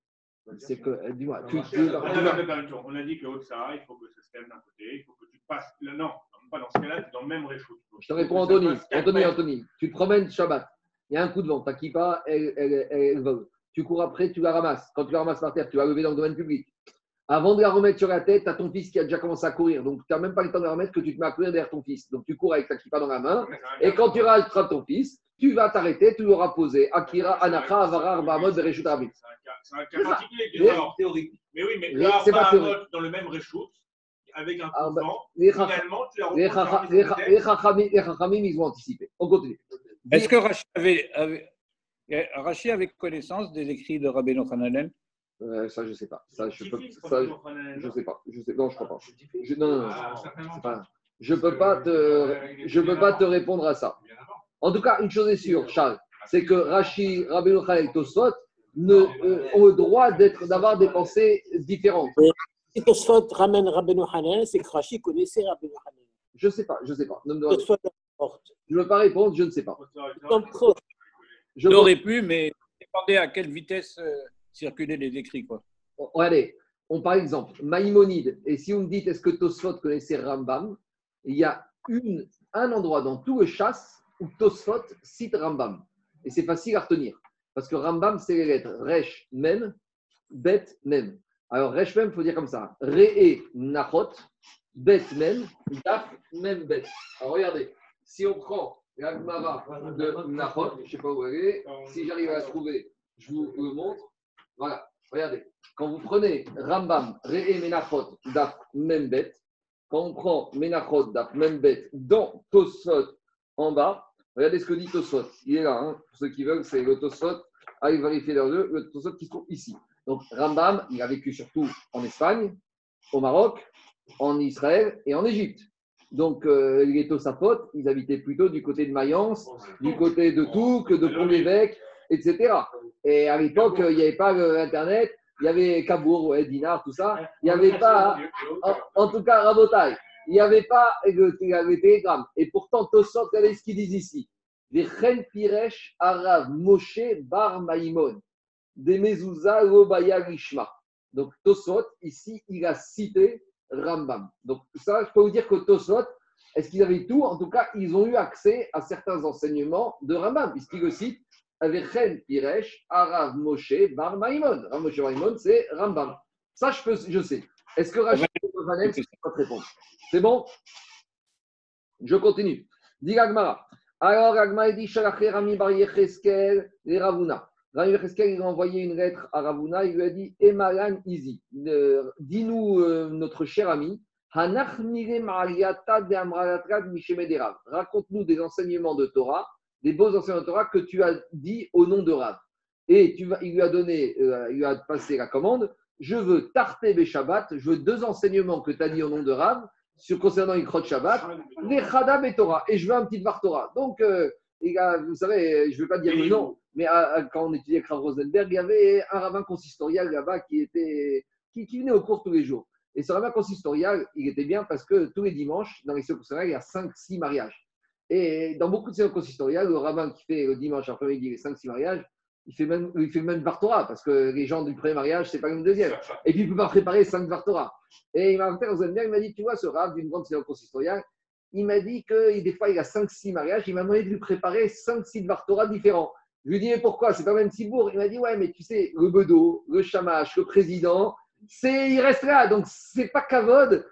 C'est que, euh, dis-moi, tu, on, a, dit que Otsara, il faut que ça se calme d'un côté, il faut que tu passes. là, Non, pas dans ce cas-là, tu es dans le même réchaud. Je te réponds, Anthony. Anthony, Anthony. Tu te promènes Shabbat. Il y a un coup de vent. Ta kippa, elle, elle vole. Tu cours après, tu la ramasses. Quand tu la ramasses par terre, tu vas lever dans le domaine public. Avant de la remettre sur la tête, tu as ton fils qui a déjà commencé à courir. Donc, tu n'as même pas le temps de la remettre que tu te mets à courir derrière ton fils. Donc, tu cours avec ta kippa dans la main. Et quand tu rattrapes ton fils, tu vas t'arrêter, tu l'auras posé. Akira, Anacha, Avarar, Bahamot, Bereshut Rabbi. C'est un cas particulier. Mais- théorique. Mais oui, mais Mais là, c'est pas théorique. dans le même réchaud, avec un Ah, bah, vent, Les Chacham- finalement, tu la les Chachamim, ils ont anticipé. On continue. Est-ce que Rachi avait, avait, Rachi avait connaissance des écrits de Rabbeinu Hananel Euh, Ça, je ne sais pas. Ça, je peux, ça, je sais pas. Je sais, non, je crois pas. Petit-fils. Je- non, non, non. Ah, pas- Je ne peux pas te, je peux pas te répondre à ça. En tout cas, une chose est sûre, Charles, c'est que Rashi, Rabbeinu Chanel et Tosfot ne, euh, ont le droit d'être, d'avoir des pensées différentes. Si Tosfot ramène Rabbeinu Hanan, c'est que Rashi connaissait Rabbeinu Hanan. Je ne sais pas, je ne sais pas. Ne me. Je ne veux pas répondre, je ne sais pas. Je Il aurait pu, mais dépendait à quelle vitesse euh, circulaient les écrits. Quoi. Regardez, on, par exemple, Maïmonide, et si vous me dites est-ce que Tosfot connaissait Rambam, il y a une, un endroit dans tout le chasse où Tosfot cite Rambam. Et c'est facile à retenir. Parce que Rambam, c'est les lettres Resh, Mem, Bet, Mem. Alors, Resh, Mem, il faut dire comme ça. Re, Nachot, Bet, Mem, Daf, Mem, Bet. Alors, regardez, si on prend la Gemara de Nachot, je ne sais pas où elle est, si j'arrive à la trouver, je vous le montre. Voilà, regardez. Quand vous prenez Rambam, Re'e Menachot, Daf, Membet, quand on prend Menachot, Daf, Membet dans Tosfot en bas, regardez ce que dit Tosfot. Il est là, hein. pour ceux qui veulent, c'est le Tosfot. Allez vérifier leurs deux, le qui se trouve ici. Donc Rambam, il a vécu surtout en Espagne, au Maroc, en Israël et en Égypte. Donc euh, les Tosafot, ils habitaient plutôt du côté de Mayence, du côté de Touques, de Pont-l'Évêque, etc. Et à l'époque, il n'y avait pas euh, Internet, il y avait Cabourg, ouais, Dinar, tout ça. Il n'y avait pas, en, en tout cas, Rabotai, il n'y avait pas le, télégramme. Et pourtant, Tosot, regardez ce qu'ils disent ici? Des Piresh Arav Moshe Bar Maïmon, des Mezouza Lobaya Rishma. Donc, Tosot, ici, il a cité Rambam. Donc, ça, je peux vous dire que Tosot, est-ce qu'ils avaient tout? En tout cas, ils ont eu accès à certains enseignements de Rambam, puisqu'il le cite avec Arav Moshe Bar Maïmon. Rav c'est Rambam. Ça, je, peux, je sais. Est-ce que Rachid C'est bon Je continue. Dit Agmara. Alors, Agmara dit Shalaché Rami Bar Yecheskel et Ravuna. Rami Yecheskel, il a envoyé une lettre à Ravuna. Il lui a dit Emalan Izi. Dis-nous, euh, notre cher ami. Raconte-nous des enseignements de Torah des beaux enseignements de Torah que tu as dit au nom de Rav. Et tu il lui a donné, euh, il lui a passé la commande. Je veux Tarté et Shabbat, je veux deux enseignements que tu as dit au nom de Rav sur, concernant Ikrot Shabbat, les Chadam et Torah. Et je veux un petit Var Torah. Donc, euh, les gars, vous savez, je ne vais pas dire le nom, mais à- à- quand on étudiait avec Rav Rosenberg, il y avait un rabbin consistorial là-bas qui, était, qui, qui venait au cours tous les jours. Et ce rabbin consistorial, il était bien parce que tous les dimanches, dans les séances consistoriales, il y a 5-6 mariages. Et dans beaucoup de séances consistoriales, le rabbin qui fait le dimanche après-midi les 5-6 mariages, il fait même, il fait même Vartora, parce que les gens du premier mariage, c'est pas comme le deuxième. Et puis, il ne peut pas préparer 5 Vartora. Et il m'a il m'a dit, tu vois, ce rab d'une grande séance consistoriale, il m'a dit que des fois, il a 5-6 mariages, il m'a demandé de lui préparer 5-6 Vartora différents. Je lui ai dit, mais pourquoi? C'est pas même Cibourg. Il m'a dit, ouais, mais tu sais, le bedeau, le chamache, le président, c'est, il reste là. Donc, c'est pas Kavod,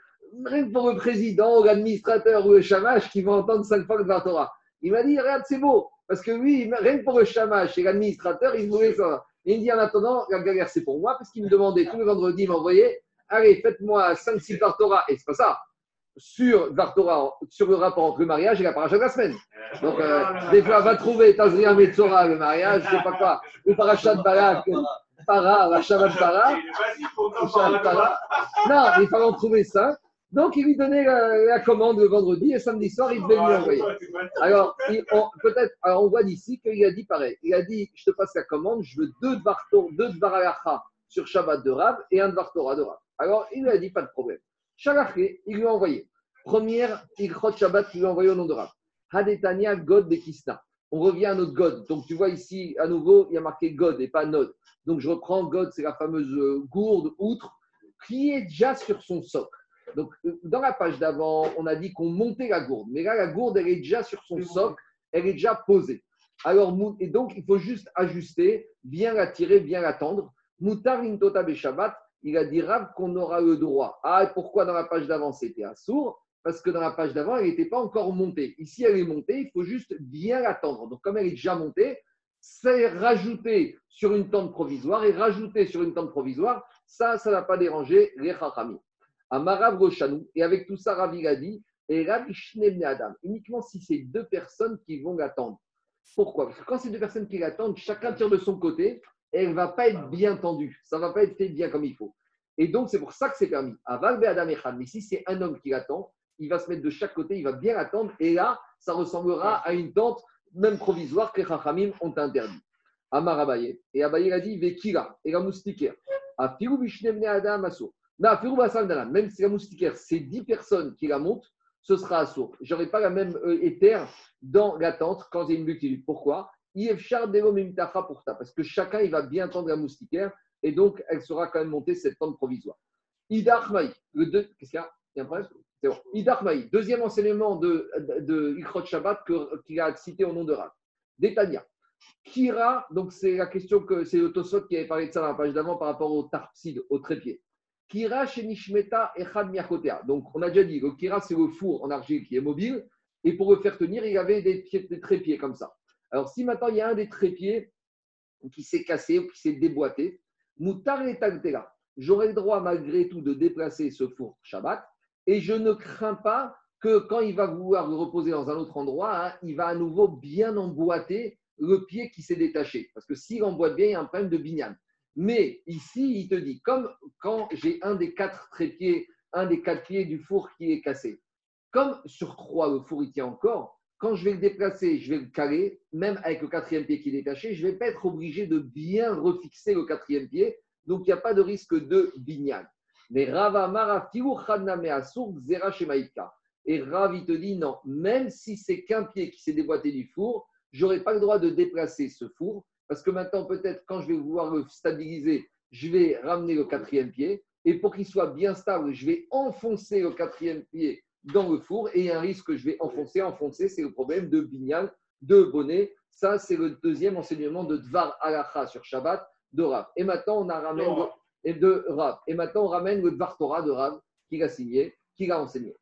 que pour le président ou l'administrateur ou le chamache qui va entendre 5 fois le Vartora. Il m'a dit, regarde, c'est beau. Parce que lui, rien que pour le chamache et l'administrateur, il voulait ça. Et il me dit, en attendant, la galère, c'est pour moi, parce qu'il me demandait tous les vendredis, il m'envoyait, allez, faites-moi 5-6 Vartora. Et c'est pas ça. Sur Vartora, sur le rapport entre le mariage et la paracha de la semaine. Donc, euh, des fois, va trouver Tazria Metzora, le mariage, je sais pas quoi, ou Parachat Balak, Para, la Shabbat Para. Non, il fallait en trouver ça. Donc, il lui donnait la, la commande le vendredi et samedi soir, il devait lui envoyer. Alors, il- on- peut-être, alors on voit d'ici qu'il a dit pareil. Il a dit Je te passe la commande, je veux deux Dvar, Tor- deux Dvar Halacha sur Shabbat de Rav et un Dvar Torah de Rav. Alors, il lui a dit Pas de problème. Shalaché, il lui a envoyé. Première Ikrot Shabbat qu'il lui a envoyé au nom de Rav. Hadetania God de Kisna. On revient à notre God. Donc, tu vois ici, à nouveau, il y a marqué God et pas Nod. Donc, je reprends God, c'est la fameuse euh, gourde, outre, qui est déjà sur son socle. Donc, euh, dans la page d'avant, on a dit qu'on montait la gourde. Mais là, la gourde, elle est déjà sur son socle, elle est déjà posée. Alors, et donc, il faut juste ajuster, bien la tirer, bien la tendre. Moutar Intota Shabbat, il a dit Rav qu'on aura le droit. Ah, et pourquoi dans la page d'avant, c'était un sourd Parce que dans la page d'avant, elle n'était pas encore montée. Ici, elle est montée, il faut juste bien la tendre. Donc, comme elle est déjà montée, c'est rajouter sur une tente provisoire et rajouter sur une tente provisoire, ça, ça n'a pas dérangé les Chachamim. Amarav Rochanou, et avec tout ça, Ravi a dit, et Rav Adam, uniquement si c'est deux personnes qui vont l'attendre. Pourquoi? Parce que quand c'est deux personnes qui l'attendent, chacun tire de son côté, et elle ne va pas être bien tendue, ça ne va pas être fait bien comme il faut. Et donc, c'est pour ça que c'est permis. Aval Adam Echad, mais si c'est un homme qui l'attend, il va se mettre de chaque côté, il va bien l'attendre, et là, ça ressemblera à une tente, même provisoire, que les ont interdit. Amar Abaye. Et Abaye a dit Vekira, et la moustiquaire. Adam Asso. Même si la moustiquaire, c'est 10 personnes qui la montent, ce sera assourd. Je n'aurai pas la même euh, éther dans la tente quand a une multitude. Pourquoi? Parce que chacun, il va bien tendre la moustiquaire et donc elle sera quand même montée cette tente provisoire. Idar Maï, le deuxième enseignement de, de, de Shabbat qu'il a cité au nom de Rav. Détania. Kira, donc c'est la question que c'est Tosot qui avait parlé de ça dans la page d'avant par rapport au tarpside, au trépied. Kira chez Nishmeta Echad Miakotea. Donc on a déjà dit, le Kira c'est le four en argile qui est mobile et pour le faire tenir, il y avait des, pieds, des trépieds comme ça. Alors si maintenant il y a un des trépieds qui s'est cassé ou qui s'est déboîté, Moutar et j'aurai le droit malgré tout de déplacer ce four Shabbat et je ne crains pas que quand il va vouloir le reposer dans un autre endroit, hein, il va à nouveau bien emboîter le pied qui s'est détaché. Parce que s'il emboîte bien, il y a un problème de bignane. Mais ici, il te dit, comme quand j'ai un des quatre trépieds, un des quatre pieds du four qui est cassé, comme sur trois, le four il tient encore, quand je vais le déplacer, je vais le caler, même avec le quatrième pied qui est détaché, je ne vais pas être obligé de bien refixer le quatrième pied. Donc, il n'y a pas de risque de bignane. Mais Rava Mara Zera Shemaïka. Et te dit non, même si c'est qu'un pied qui s'est déboîté du four, je n'aurai pas le droit de déplacer ce four, parce que maintenant, peut-être, quand je vais vouloir le stabiliser, je vais ramener le quatrième pied, et pour qu'il soit bien stable, je vais enfoncer le quatrième pied dans le four, et il y a un risque que je vais enfoncer, enfoncer, c'est le problème de bignal, de bonnet. Ça, c'est le deuxième enseignement de Dvar Alacha sur Shabbat de Rav. Et maintenant, on a ramène de Rav. Et maintenant, on ramène le Dvar Torah de Rav, qu'il a signé, qu'il a enseigné.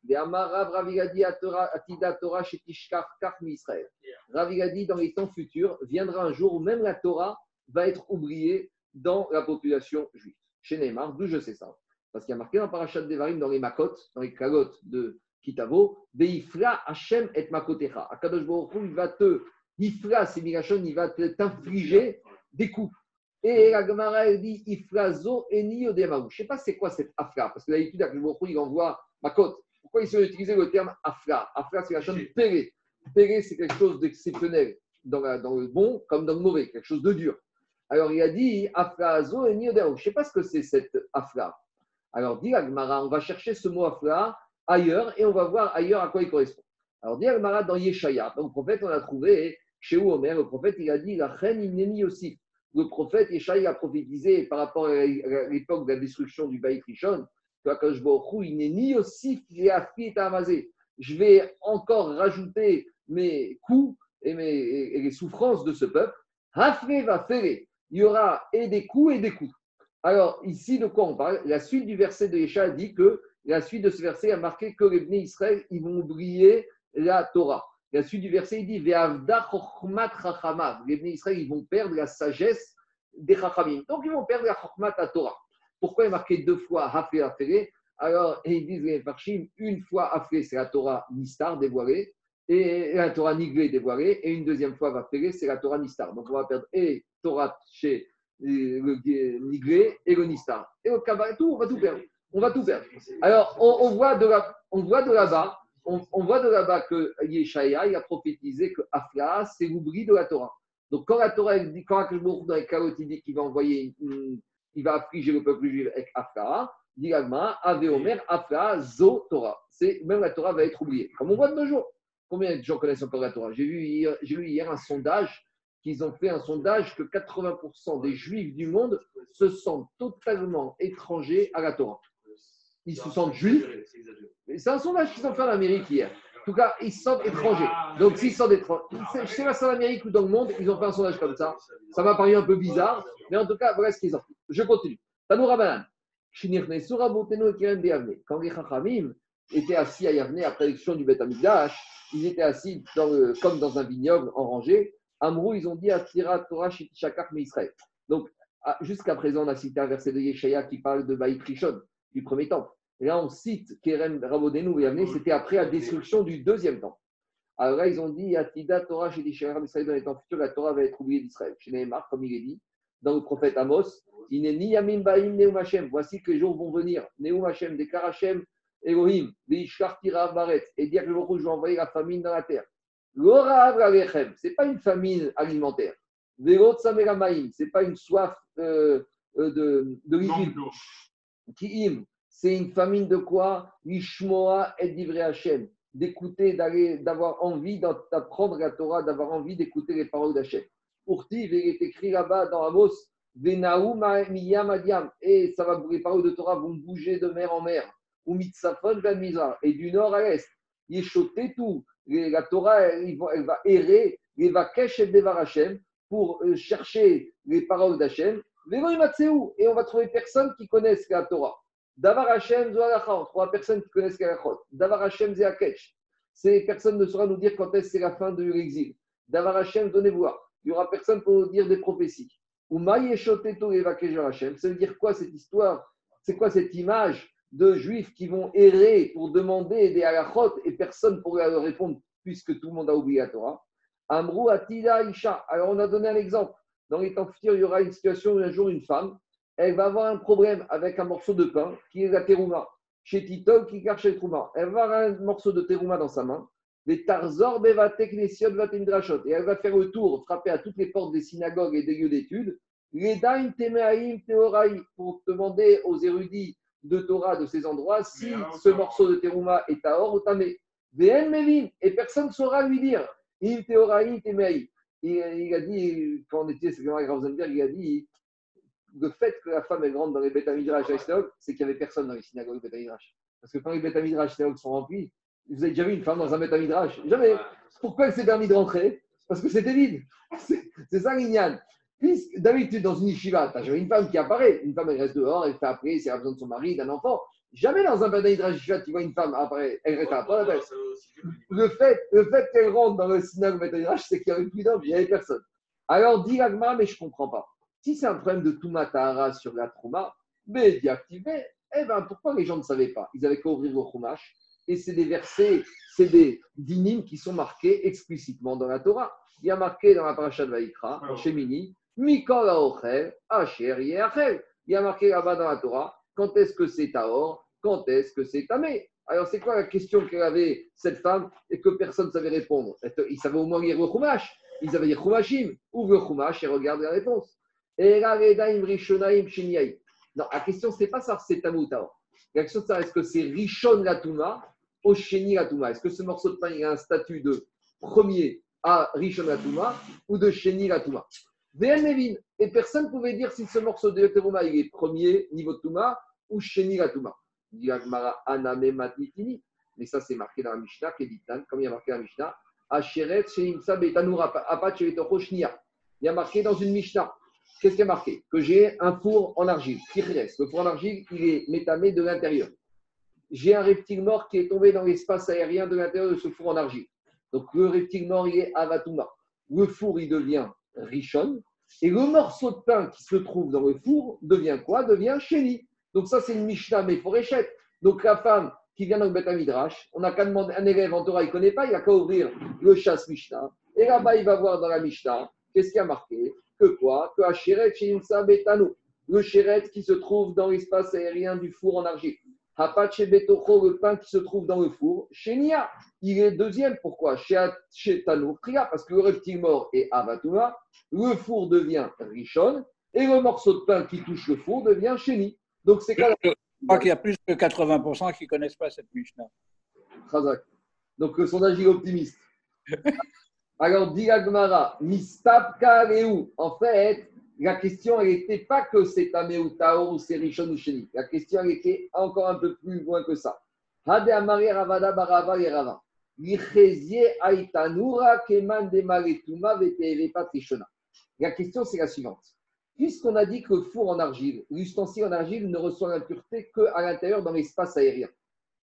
Rav dit dans les temps futurs, viendra un jour où même la Torah va être oubliée dans la population juive. Chez Neymar, d'où je sais ça Parce qu'il y a marqué dans Parashat Devarim, dans les Makot, dans les Kalot de Kitavo, Veifra Hashem et Makotecha. Akadosh Baruch il va te, Ifra, c'est il va te- t'infliger des coups. Et la Gemara, elle dit Ifrazo eni odemaou. Je ne sais pas c'est quoi cette Afra, parce que d'habitude, il envoie Makot. Pourquoi ils ont utilisé le terme Afra Afra, c'est la chaîne Péré. Péré, c'est quelque chose d'exceptionnel dans, le bon comme dans le mauvais, quelque chose de dur. Alors il a dit Afrazo et Niodero. Je ne sais pas ce que c'est cette Afra. Alors dit Agmara, on va chercher ce mot Afra ailleurs et on va voir ailleurs à quoi il correspond. Alors dit Agmara dans Yeshaya, le prophète, on a trouvé chez Omer, le prophète, il a dit La reine Inemi aussi. Le prophète Yeshaya a prophétisé par rapport à l'époque de la destruction du Baït Rishon, Je vais encore rajouter mes coups et, mes, les souffrances de ce peuple. Va. Il y aura et des coups et des coups. Alors, ici, de quoi on parle? La suite du verset de Yeshua dit que la suite de ce verset a marqué que les Bnei Israël, vont oublier la Torah. La suite du verset, il dit. Les Bnei Israël, vont perdre la sagesse des chachamim. Donc, ils vont perdre la à Torah. Pourquoi il est marqué deux fois Hafre Hafere Alors, ils disent les Farshim, une fois Hafre, c'est la Torah Nistar dévoilée, et la Torah Niglé dévoilée, et une deuxième fois Hafere, c'est la Torah Nistar. Donc, on va perdre et Torah chez le Niglé et le Nistar. Et au Kabbalah, tout, on va tout perdre. on va tout perdre. Alors, on, voit de là, on voit de là-bas, on, voit de là-bas que Yeshaya, a prophétisé que Afla, c'est l'oubli de la Torah. Donc, quand la Torah, dit, quand Akashbourg dans les il dit qu'il va envoyer, une- il va affliger le peuple juif avec Afla, dit Agma, Ave Omer, Afla, Zo Torah. C'est, même la Torah va être oubliée. Comme on voit de nos jours. Combien de gens connaissent encore la Torah? J'ai vu hier, lu hier un sondage qu'ils ont fait un sondage que 80% des juifs du monde se sentent totalement étrangers à la Torah. Ils se sentent juifs. C'est un sondage qu'ils ont fait en Amérique hier. En tout cas, ils se sentent étrangers. Donc, s'ils se sentent étrangers, je ne sais pas si en Amérique ou dans le monde, ils ont fait un sondage comme ça. Ça m'a paru un peu bizarre, mais en tout cas, voilà ce qu'ils ont fait. Je continue. Tanoura Banan. Quand les Chachamim étaient assis à Yavne après l'élection du Beth Amikdash, ils étaient assis dans le- comme dans un vignoble en rangée. Amrou, ils ont dit Atira Torah Shakar Israël. Donc, jusqu'à présent, on a cité un verset de Yeshaya qui parle de Baït Rishon, du premier temple. Et là, on cite Kerem Rabodenu et c'était après la destruction du deuxième temple. Alors là, ils ont dit Atida Torah Shakar Israël dans les temps futurs, la Torah va être oubliée d'Israël. Chez Nehemar, comme il est dit, dans le prophète Amos, il n'est ni Yamim Baïm Neum Hashem. Voici que les jours vont venir. Neum Hashem, des Karachem, Elohim, des Baret, et dire que le jour je vais envoyer la famine dans la terre. Alechem, ce n'est pas une famine alimentaire. Vérot ce n'est pas une soif euh, euh, de, de liquide. C'est une famine de quoi? Lishmoa et divrei Hashem. D'écouter, d'aller, d'avoir envie d'apprendre la Torah, d'avoir envie d'écouter les paroles d'Hachem. Urtiv, il est écrit là-bas dans Amos. Et ça va, les paroles de Torah vont bouger de mer en mer. Ou mitzafon Mizrah. Et du nord à l'est. Yeshoté tout. La Torah, elle, va- elle va errer, les vakesh et devar Hashem, pour euh, chercher les paroles d'Hachem. Et on va trouver personne qui connaisse la Torah. Davar Hashem zoalacha. On trouvera personne qui connaisse la Torah. Davar Hashem zeakech. Ces personnes ne saura nous dire quand est-ce c'est la fin de l'exil. Davar Hashem, donnez voir. Il n'y aura personne pour nous dire des prophéties. Ou Maïeshoteto et Hashem. Ça veut dire quoi cette histoire? C'est quoi cette image de juifs qui vont errer pour demander des halachot et personne pour leur répondre puisque tout le monde a oublié la Torah? Amrou Atida Isha. Alors on a donné un exemple. Dans les temps futurs, il y aura une situation où un jour une femme, elle va avoir un problème avec un morceau de pain qui est la terouma. Chez Titol qui cherche le trouma. Elle va avoir un morceau de terouma dans sa main. Les tarzor bevatek nesiot vatindrashot. Et elle va faire le tour, frapper à toutes les portes des synagogues et des lieux d'études. Les daim temeaim teoraï. Pour demander aux érudits de Torah de ces endroits si ce morceau de terouma est à or ou tamé. Et personne ne saura lui dire. Im teoraï temeaï. Il, il a dit, quand on était c'est il a dit le fait que la femme elle rentre dans les Beth Midrash à c'est qu'il n'y avait personne dans les synagogues Beth Midrash. Parce que quand les Beth Midrash synagogues sont remplis, vous avez déjà vu une femme dans un Beth Midrash Jamais. Pourquoi elle s'est permis de rentrer? Parce que c'était vide. [laughs] C'est ça l'ignan. Puisque D'habitude, dans une yeshiva, tu as jamais une femme qui apparaît. Une femme, elle reste dehors, elle fait après, si elle a besoin de son mari, d'un enfant. Jamais dans un Beth Midrash yeshiva, tu vois une femme après, elle reste après. Le fait, le fait qu'elle rentre dans le synagogue Beth Midrash, c'est qu'il n'y avait plus d'hommes, il n'y avait personne. Alors, dit mais je ne comprends pas. Si c'est un problème de Touma Tahara sur la Trouma, mais déactivé, eh bien, pourquoi les gens ne savaient pas? Ils avaient qu'à ouvrir le Chumash, et c'est des versets, c'est des dynimes qui sont marqués explicitement dans la Torah. Il y a marqué dans la paracha de Vaïkra, en Shemini, Mikol Aochel, Asher Yeachel. Il y a marqué là-bas dans la Torah, quand est-ce que c'est Taor, quand est-ce que c'est Tamé? Alors, c'est quoi la question qu'elle avait, cette femme, et que personne ne savait répondre? Ils savaient au moins lire le Chumash? Ils avaient dit Chumashim. Ouvre le Chumash et regarde la réponse. Non, la question, ce n'est pas ça, c'est Tamoutao. La question, c'est est-ce que c'est Rishon Latuma ou Sheni Latuma Est-ce que ce morceau de pain, a un statut de premier à Rishon Latuma ou de Sheni Nevin. Et personne ne pouvait dire si ce morceau de Teruma, il est premier niveau Touma ou Sheni Matnitini. Mais ça, c'est marqué dans la Mishnah, Keditan, comme il y a marqué dans la Mishnah. Asheret. Il y a marqué dans une Mishnah. Qu'est-ce qui est marqué? Que j'ai un four en argile. Kirres. Le four en argile, il est métamé de l'intérieur. J'ai un reptile mort qui est tombé dans l'espace aérien de l'intérieur de ce four en argile. Donc le reptile mort, il est Avatuma. Le four, il devient Rishon. Et le morceau de pain qui se trouve dans le four devient quoi? Devient Chéni. Donc ça, c'est une Mishnah, mais pour échette. Donc la femme qui vient dans le Beth Midrash, on n'a qu'à demander, un élève en Torah, il ne connaît pas, il n'a qu'à ouvrir le chasse Mishnah. Et là-bas, il va voir dans la Mishnah, qu'est-ce qui a marqué? Que quoi Que Asheret Shinsa Betanu. le chéret qui se trouve dans l'espace aérien du four en argile. Hapache Betocho, le pain qui se trouve dans le four. Chez Nia, il est deuxième. Pourquoi Chez, Priya, parce que le reptile mort est Avatuma, le four devient Rishon, et le morceau de pain qui touche le four devient Chéni. Donc c'est quoi Je crois qu'il y a plus que 80% qui ne connaissent pas cette Mishnah. Donc le sondage est optimiste. [laughs] Alors, dit Agmara, Mistapka Reu. En fait, la question, n'était pas que c'est Tamé ou Taor ou c'est Rishon ou Sheni. La question, était encore un peu plus loin que ça. Hade Ravada Barava Yerava. Lichezie Aitanura Keman de. La question, c'est la suivante. Puisqu'on a dit que le four en argile, l'ustensile en argile ne reçoit l'impureté qu'à l'intérieur dans l'espace aérien.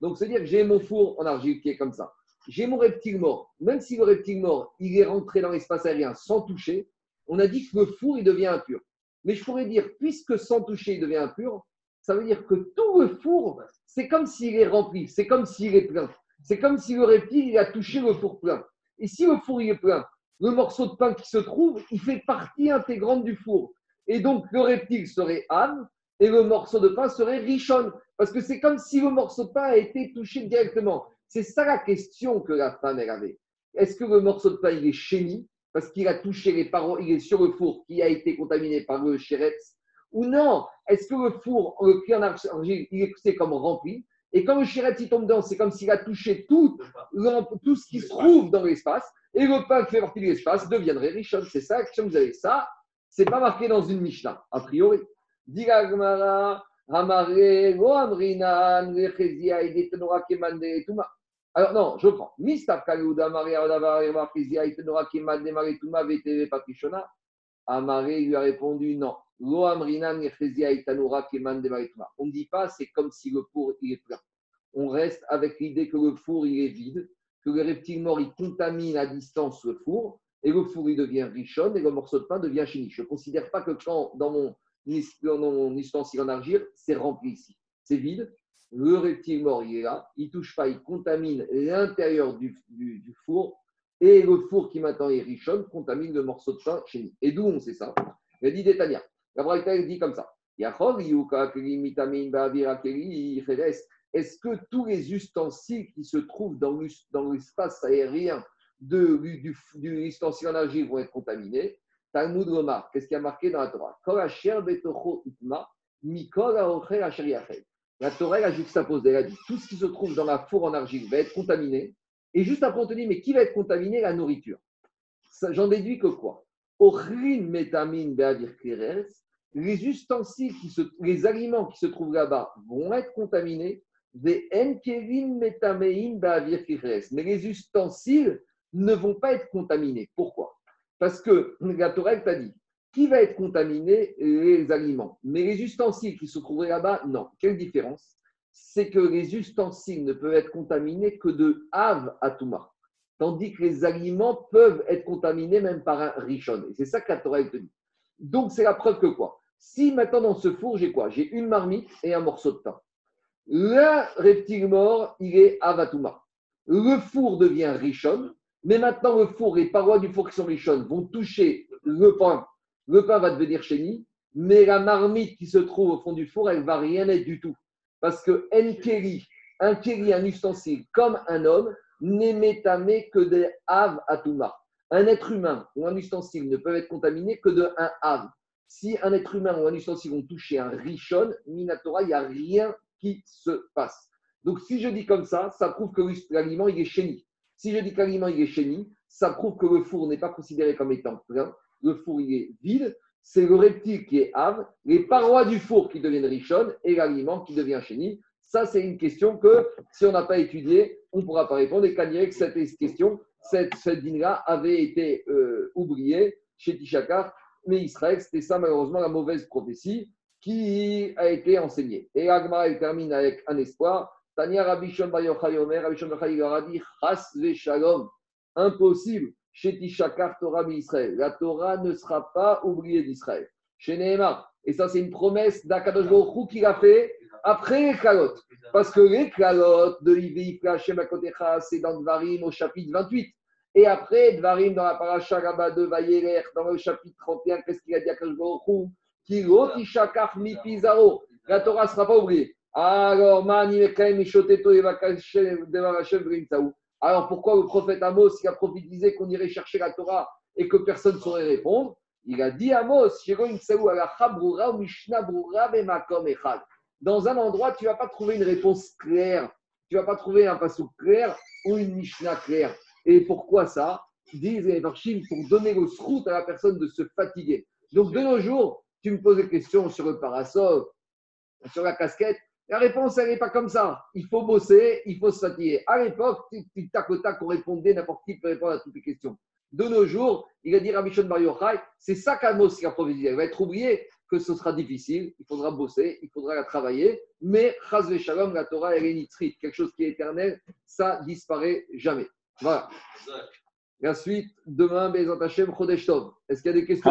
Donc, c'est-à-dire que j'ai mon four en argile qui est comme ça. J'ai mon reptile mort. Même si le reptile mort, il est rentré dans l'espace aérien sans toucher, on a dit que le four, il devient impur. Mais je pourrais dire, puisque sans toucher, il devient impur, ça veut dire que tout le four, c'est comme s'il est rempli, c'est comme s'il est plein. C'est comme si le reptile, il a touché le four plein. Et si le four, est plein, le morceau de pain qui se trouve, il fait partie intégrante du four. Et donc, le reptile serait âme et le morceau de pain serait richonne. Parce que c'est comme si le morceau de pain a été touché directement. C'est ça la question que la femme elle avait. Est-ce que le morceau de pain il est chéni parce qu'il a touché les parois, il est sur le four qui a été contaminé par le chéretz Ou non? Est-ce que le four, le cuir en argile, il est c'est comme rempli? Et quand le chéretz il tombe dedans, c'est comme s'il a touché tout, tout ce qui se trouve dans l'espace et le pain qui fait partie de l'espace deviendrait riche. C'est ça que vous avez. Ça, c'est pas marqué dans une Mishnah, a priori. Lo Amrinan, Kemande. Alors non, je prends. Amare lui a répondu non. On ne dit pas c'est comme si le four il est plein. On reste avec l'idée que le four il est vide, que le reptile mort il contamine à distance le four et le four il devient richonne et le morceau de pain devient chéni. Je ne considère pas que quand dans mon, dans mon ustensile en argile, c'est rempli ici. C'est vide. Le reptile mort, il est là. Il ne touche pas, il contamine l'intérieur du, four. Et le four qui maintenant est richonne contamine le morceau de pain chéni. Et d'où on sait ça? Il dit Détania. La Braïta dit comme ça. Est-ce que tous les ustensiles qui se trouvent dans l'espace aérien du, ustensile en argile vont être contaminés? Talmud remarque, qu'est-ce qui a marqué dans la Torah? La Torah a juxtaposé, elle a dit tout ce qui se trouve dans la four en argile va être contaminé. Et juste après, on te dit, mais qui va être contaminé? La nourriture. J'en déduis que quoi? Les ustensiles, qui se, les aliments qui se trouvent là-bas vont être contaminés. Mais les ustensiles ne vont pas être contaminés. Pourquoi? Parce que la Torah t'a dit qui va être contaminé Les aliments. Mais les ustensiles qui se trouveraient là-bas, non. Quelle différence? C'est que les ustensiles ne peuvent être contaminés que de Av à. Tandis que les aliments peuvent être contaminés même par un richon. Et c'est ça que la Torah te dit. Donc, c'est la preuve que quoi? Si maintenant dans ce four, j'ai quoi? J'ai une marmite et un morceau de pain. Le reptile mort, il est Avatouma. Le four devient richon, mais maintenant le four, les parois du four qui sont richonnes vont toucher le pain. Le pain va devenir chéni, mais la marmite qui se trouve au fond du four, elle va rien être du tout. Parce que Nkeri, un keri, un ustensile, comme un homme, n'émet que des av atuma. Un être humain ou un ustensile ne peuvent être contaminés que de un av. Si un être humain ou un ustensile vont toucher un richon, minatora, il n'y a rien qui se passe. Donc si je dis comme ça, ça prouve que l'aliment il est chéni. Si je dis que l'aliment il est chéni, ça prouve que le four n'est pas considéré comme étant plein. Le four il est vide. C'est le reptile qui est ave, les parois du four qui deviennent richonnes et l'aliment qui devient chéni. Ça, c'est une question que, si on n'a pas étudié, on ne pourra pas répondre. Et Kanye, que cette question, cette, cette avait été euh, oubliée chez Tishakar, mais Israël, c'était ça malheureusement la mauvaise prophétie qui a été enseignée. Et Agma, elle termine avec un espoir. Tania Rabishon Bayochai Omer, Rabishon Bayochai a dit Chas Shalom. Impossible chez Tishakar Torah Israël. La Torah ne sera pas oubliée d'Israël. Chez. Et ça, c'est une promesse d'Akadosh Baruch qu'il a fait après les. Parce que les calottes de Ivi c'est dans Dvarim au chapitre 28. Et après, Dvarim dans la paracha là de Vayeler, dans le chapitre 31, qu'est-ce qu'il a dit à Kadosh Baruch Kilo Tishakach Mi Pizarro. La Torah ne sera pas oubliée. Alors, Mani Mekaim Mishoteto Evakashem Devarashem Vrintaou. Alors, pourquoi le prophète Amos, il a prophétisé qu'on irait chercher la Torah et que personne ne saurait répondre? Il a dit Amos. Dans un endroit, tu ne vas pas trouver une réponse claire. Tu ne vas pas trouver un passage clair ou une Mishnah claire. Et pourquoi ça? Disent les Varchim pour donner le srout à la personne de se fatiguer. Donc, de nos jours, tu me poses des questions sur le parasol, sur la casquette. La réponse, elle n'est pas comme ça. Il faut bosser, il faut se fatiguer. À l'époque, tu tac au tac, on répondait, n'importe qui peut répondre à toutes les questions. De nos jours, il a dit à Michel Bar Yochai, c'est ça qu'Amos qui a prophétisé. Il va être oublié que ce sera difficile, il faudra bosser, il faudra la travailler, mais Chaz Shalom, la Torah, elle est nitrite, quelque chose qui est éternel, ça disparaît jamais. Voilà. La suite, demain, Bezat Hashem, Chodesh Tov. Est-ce qu'il y a des questions?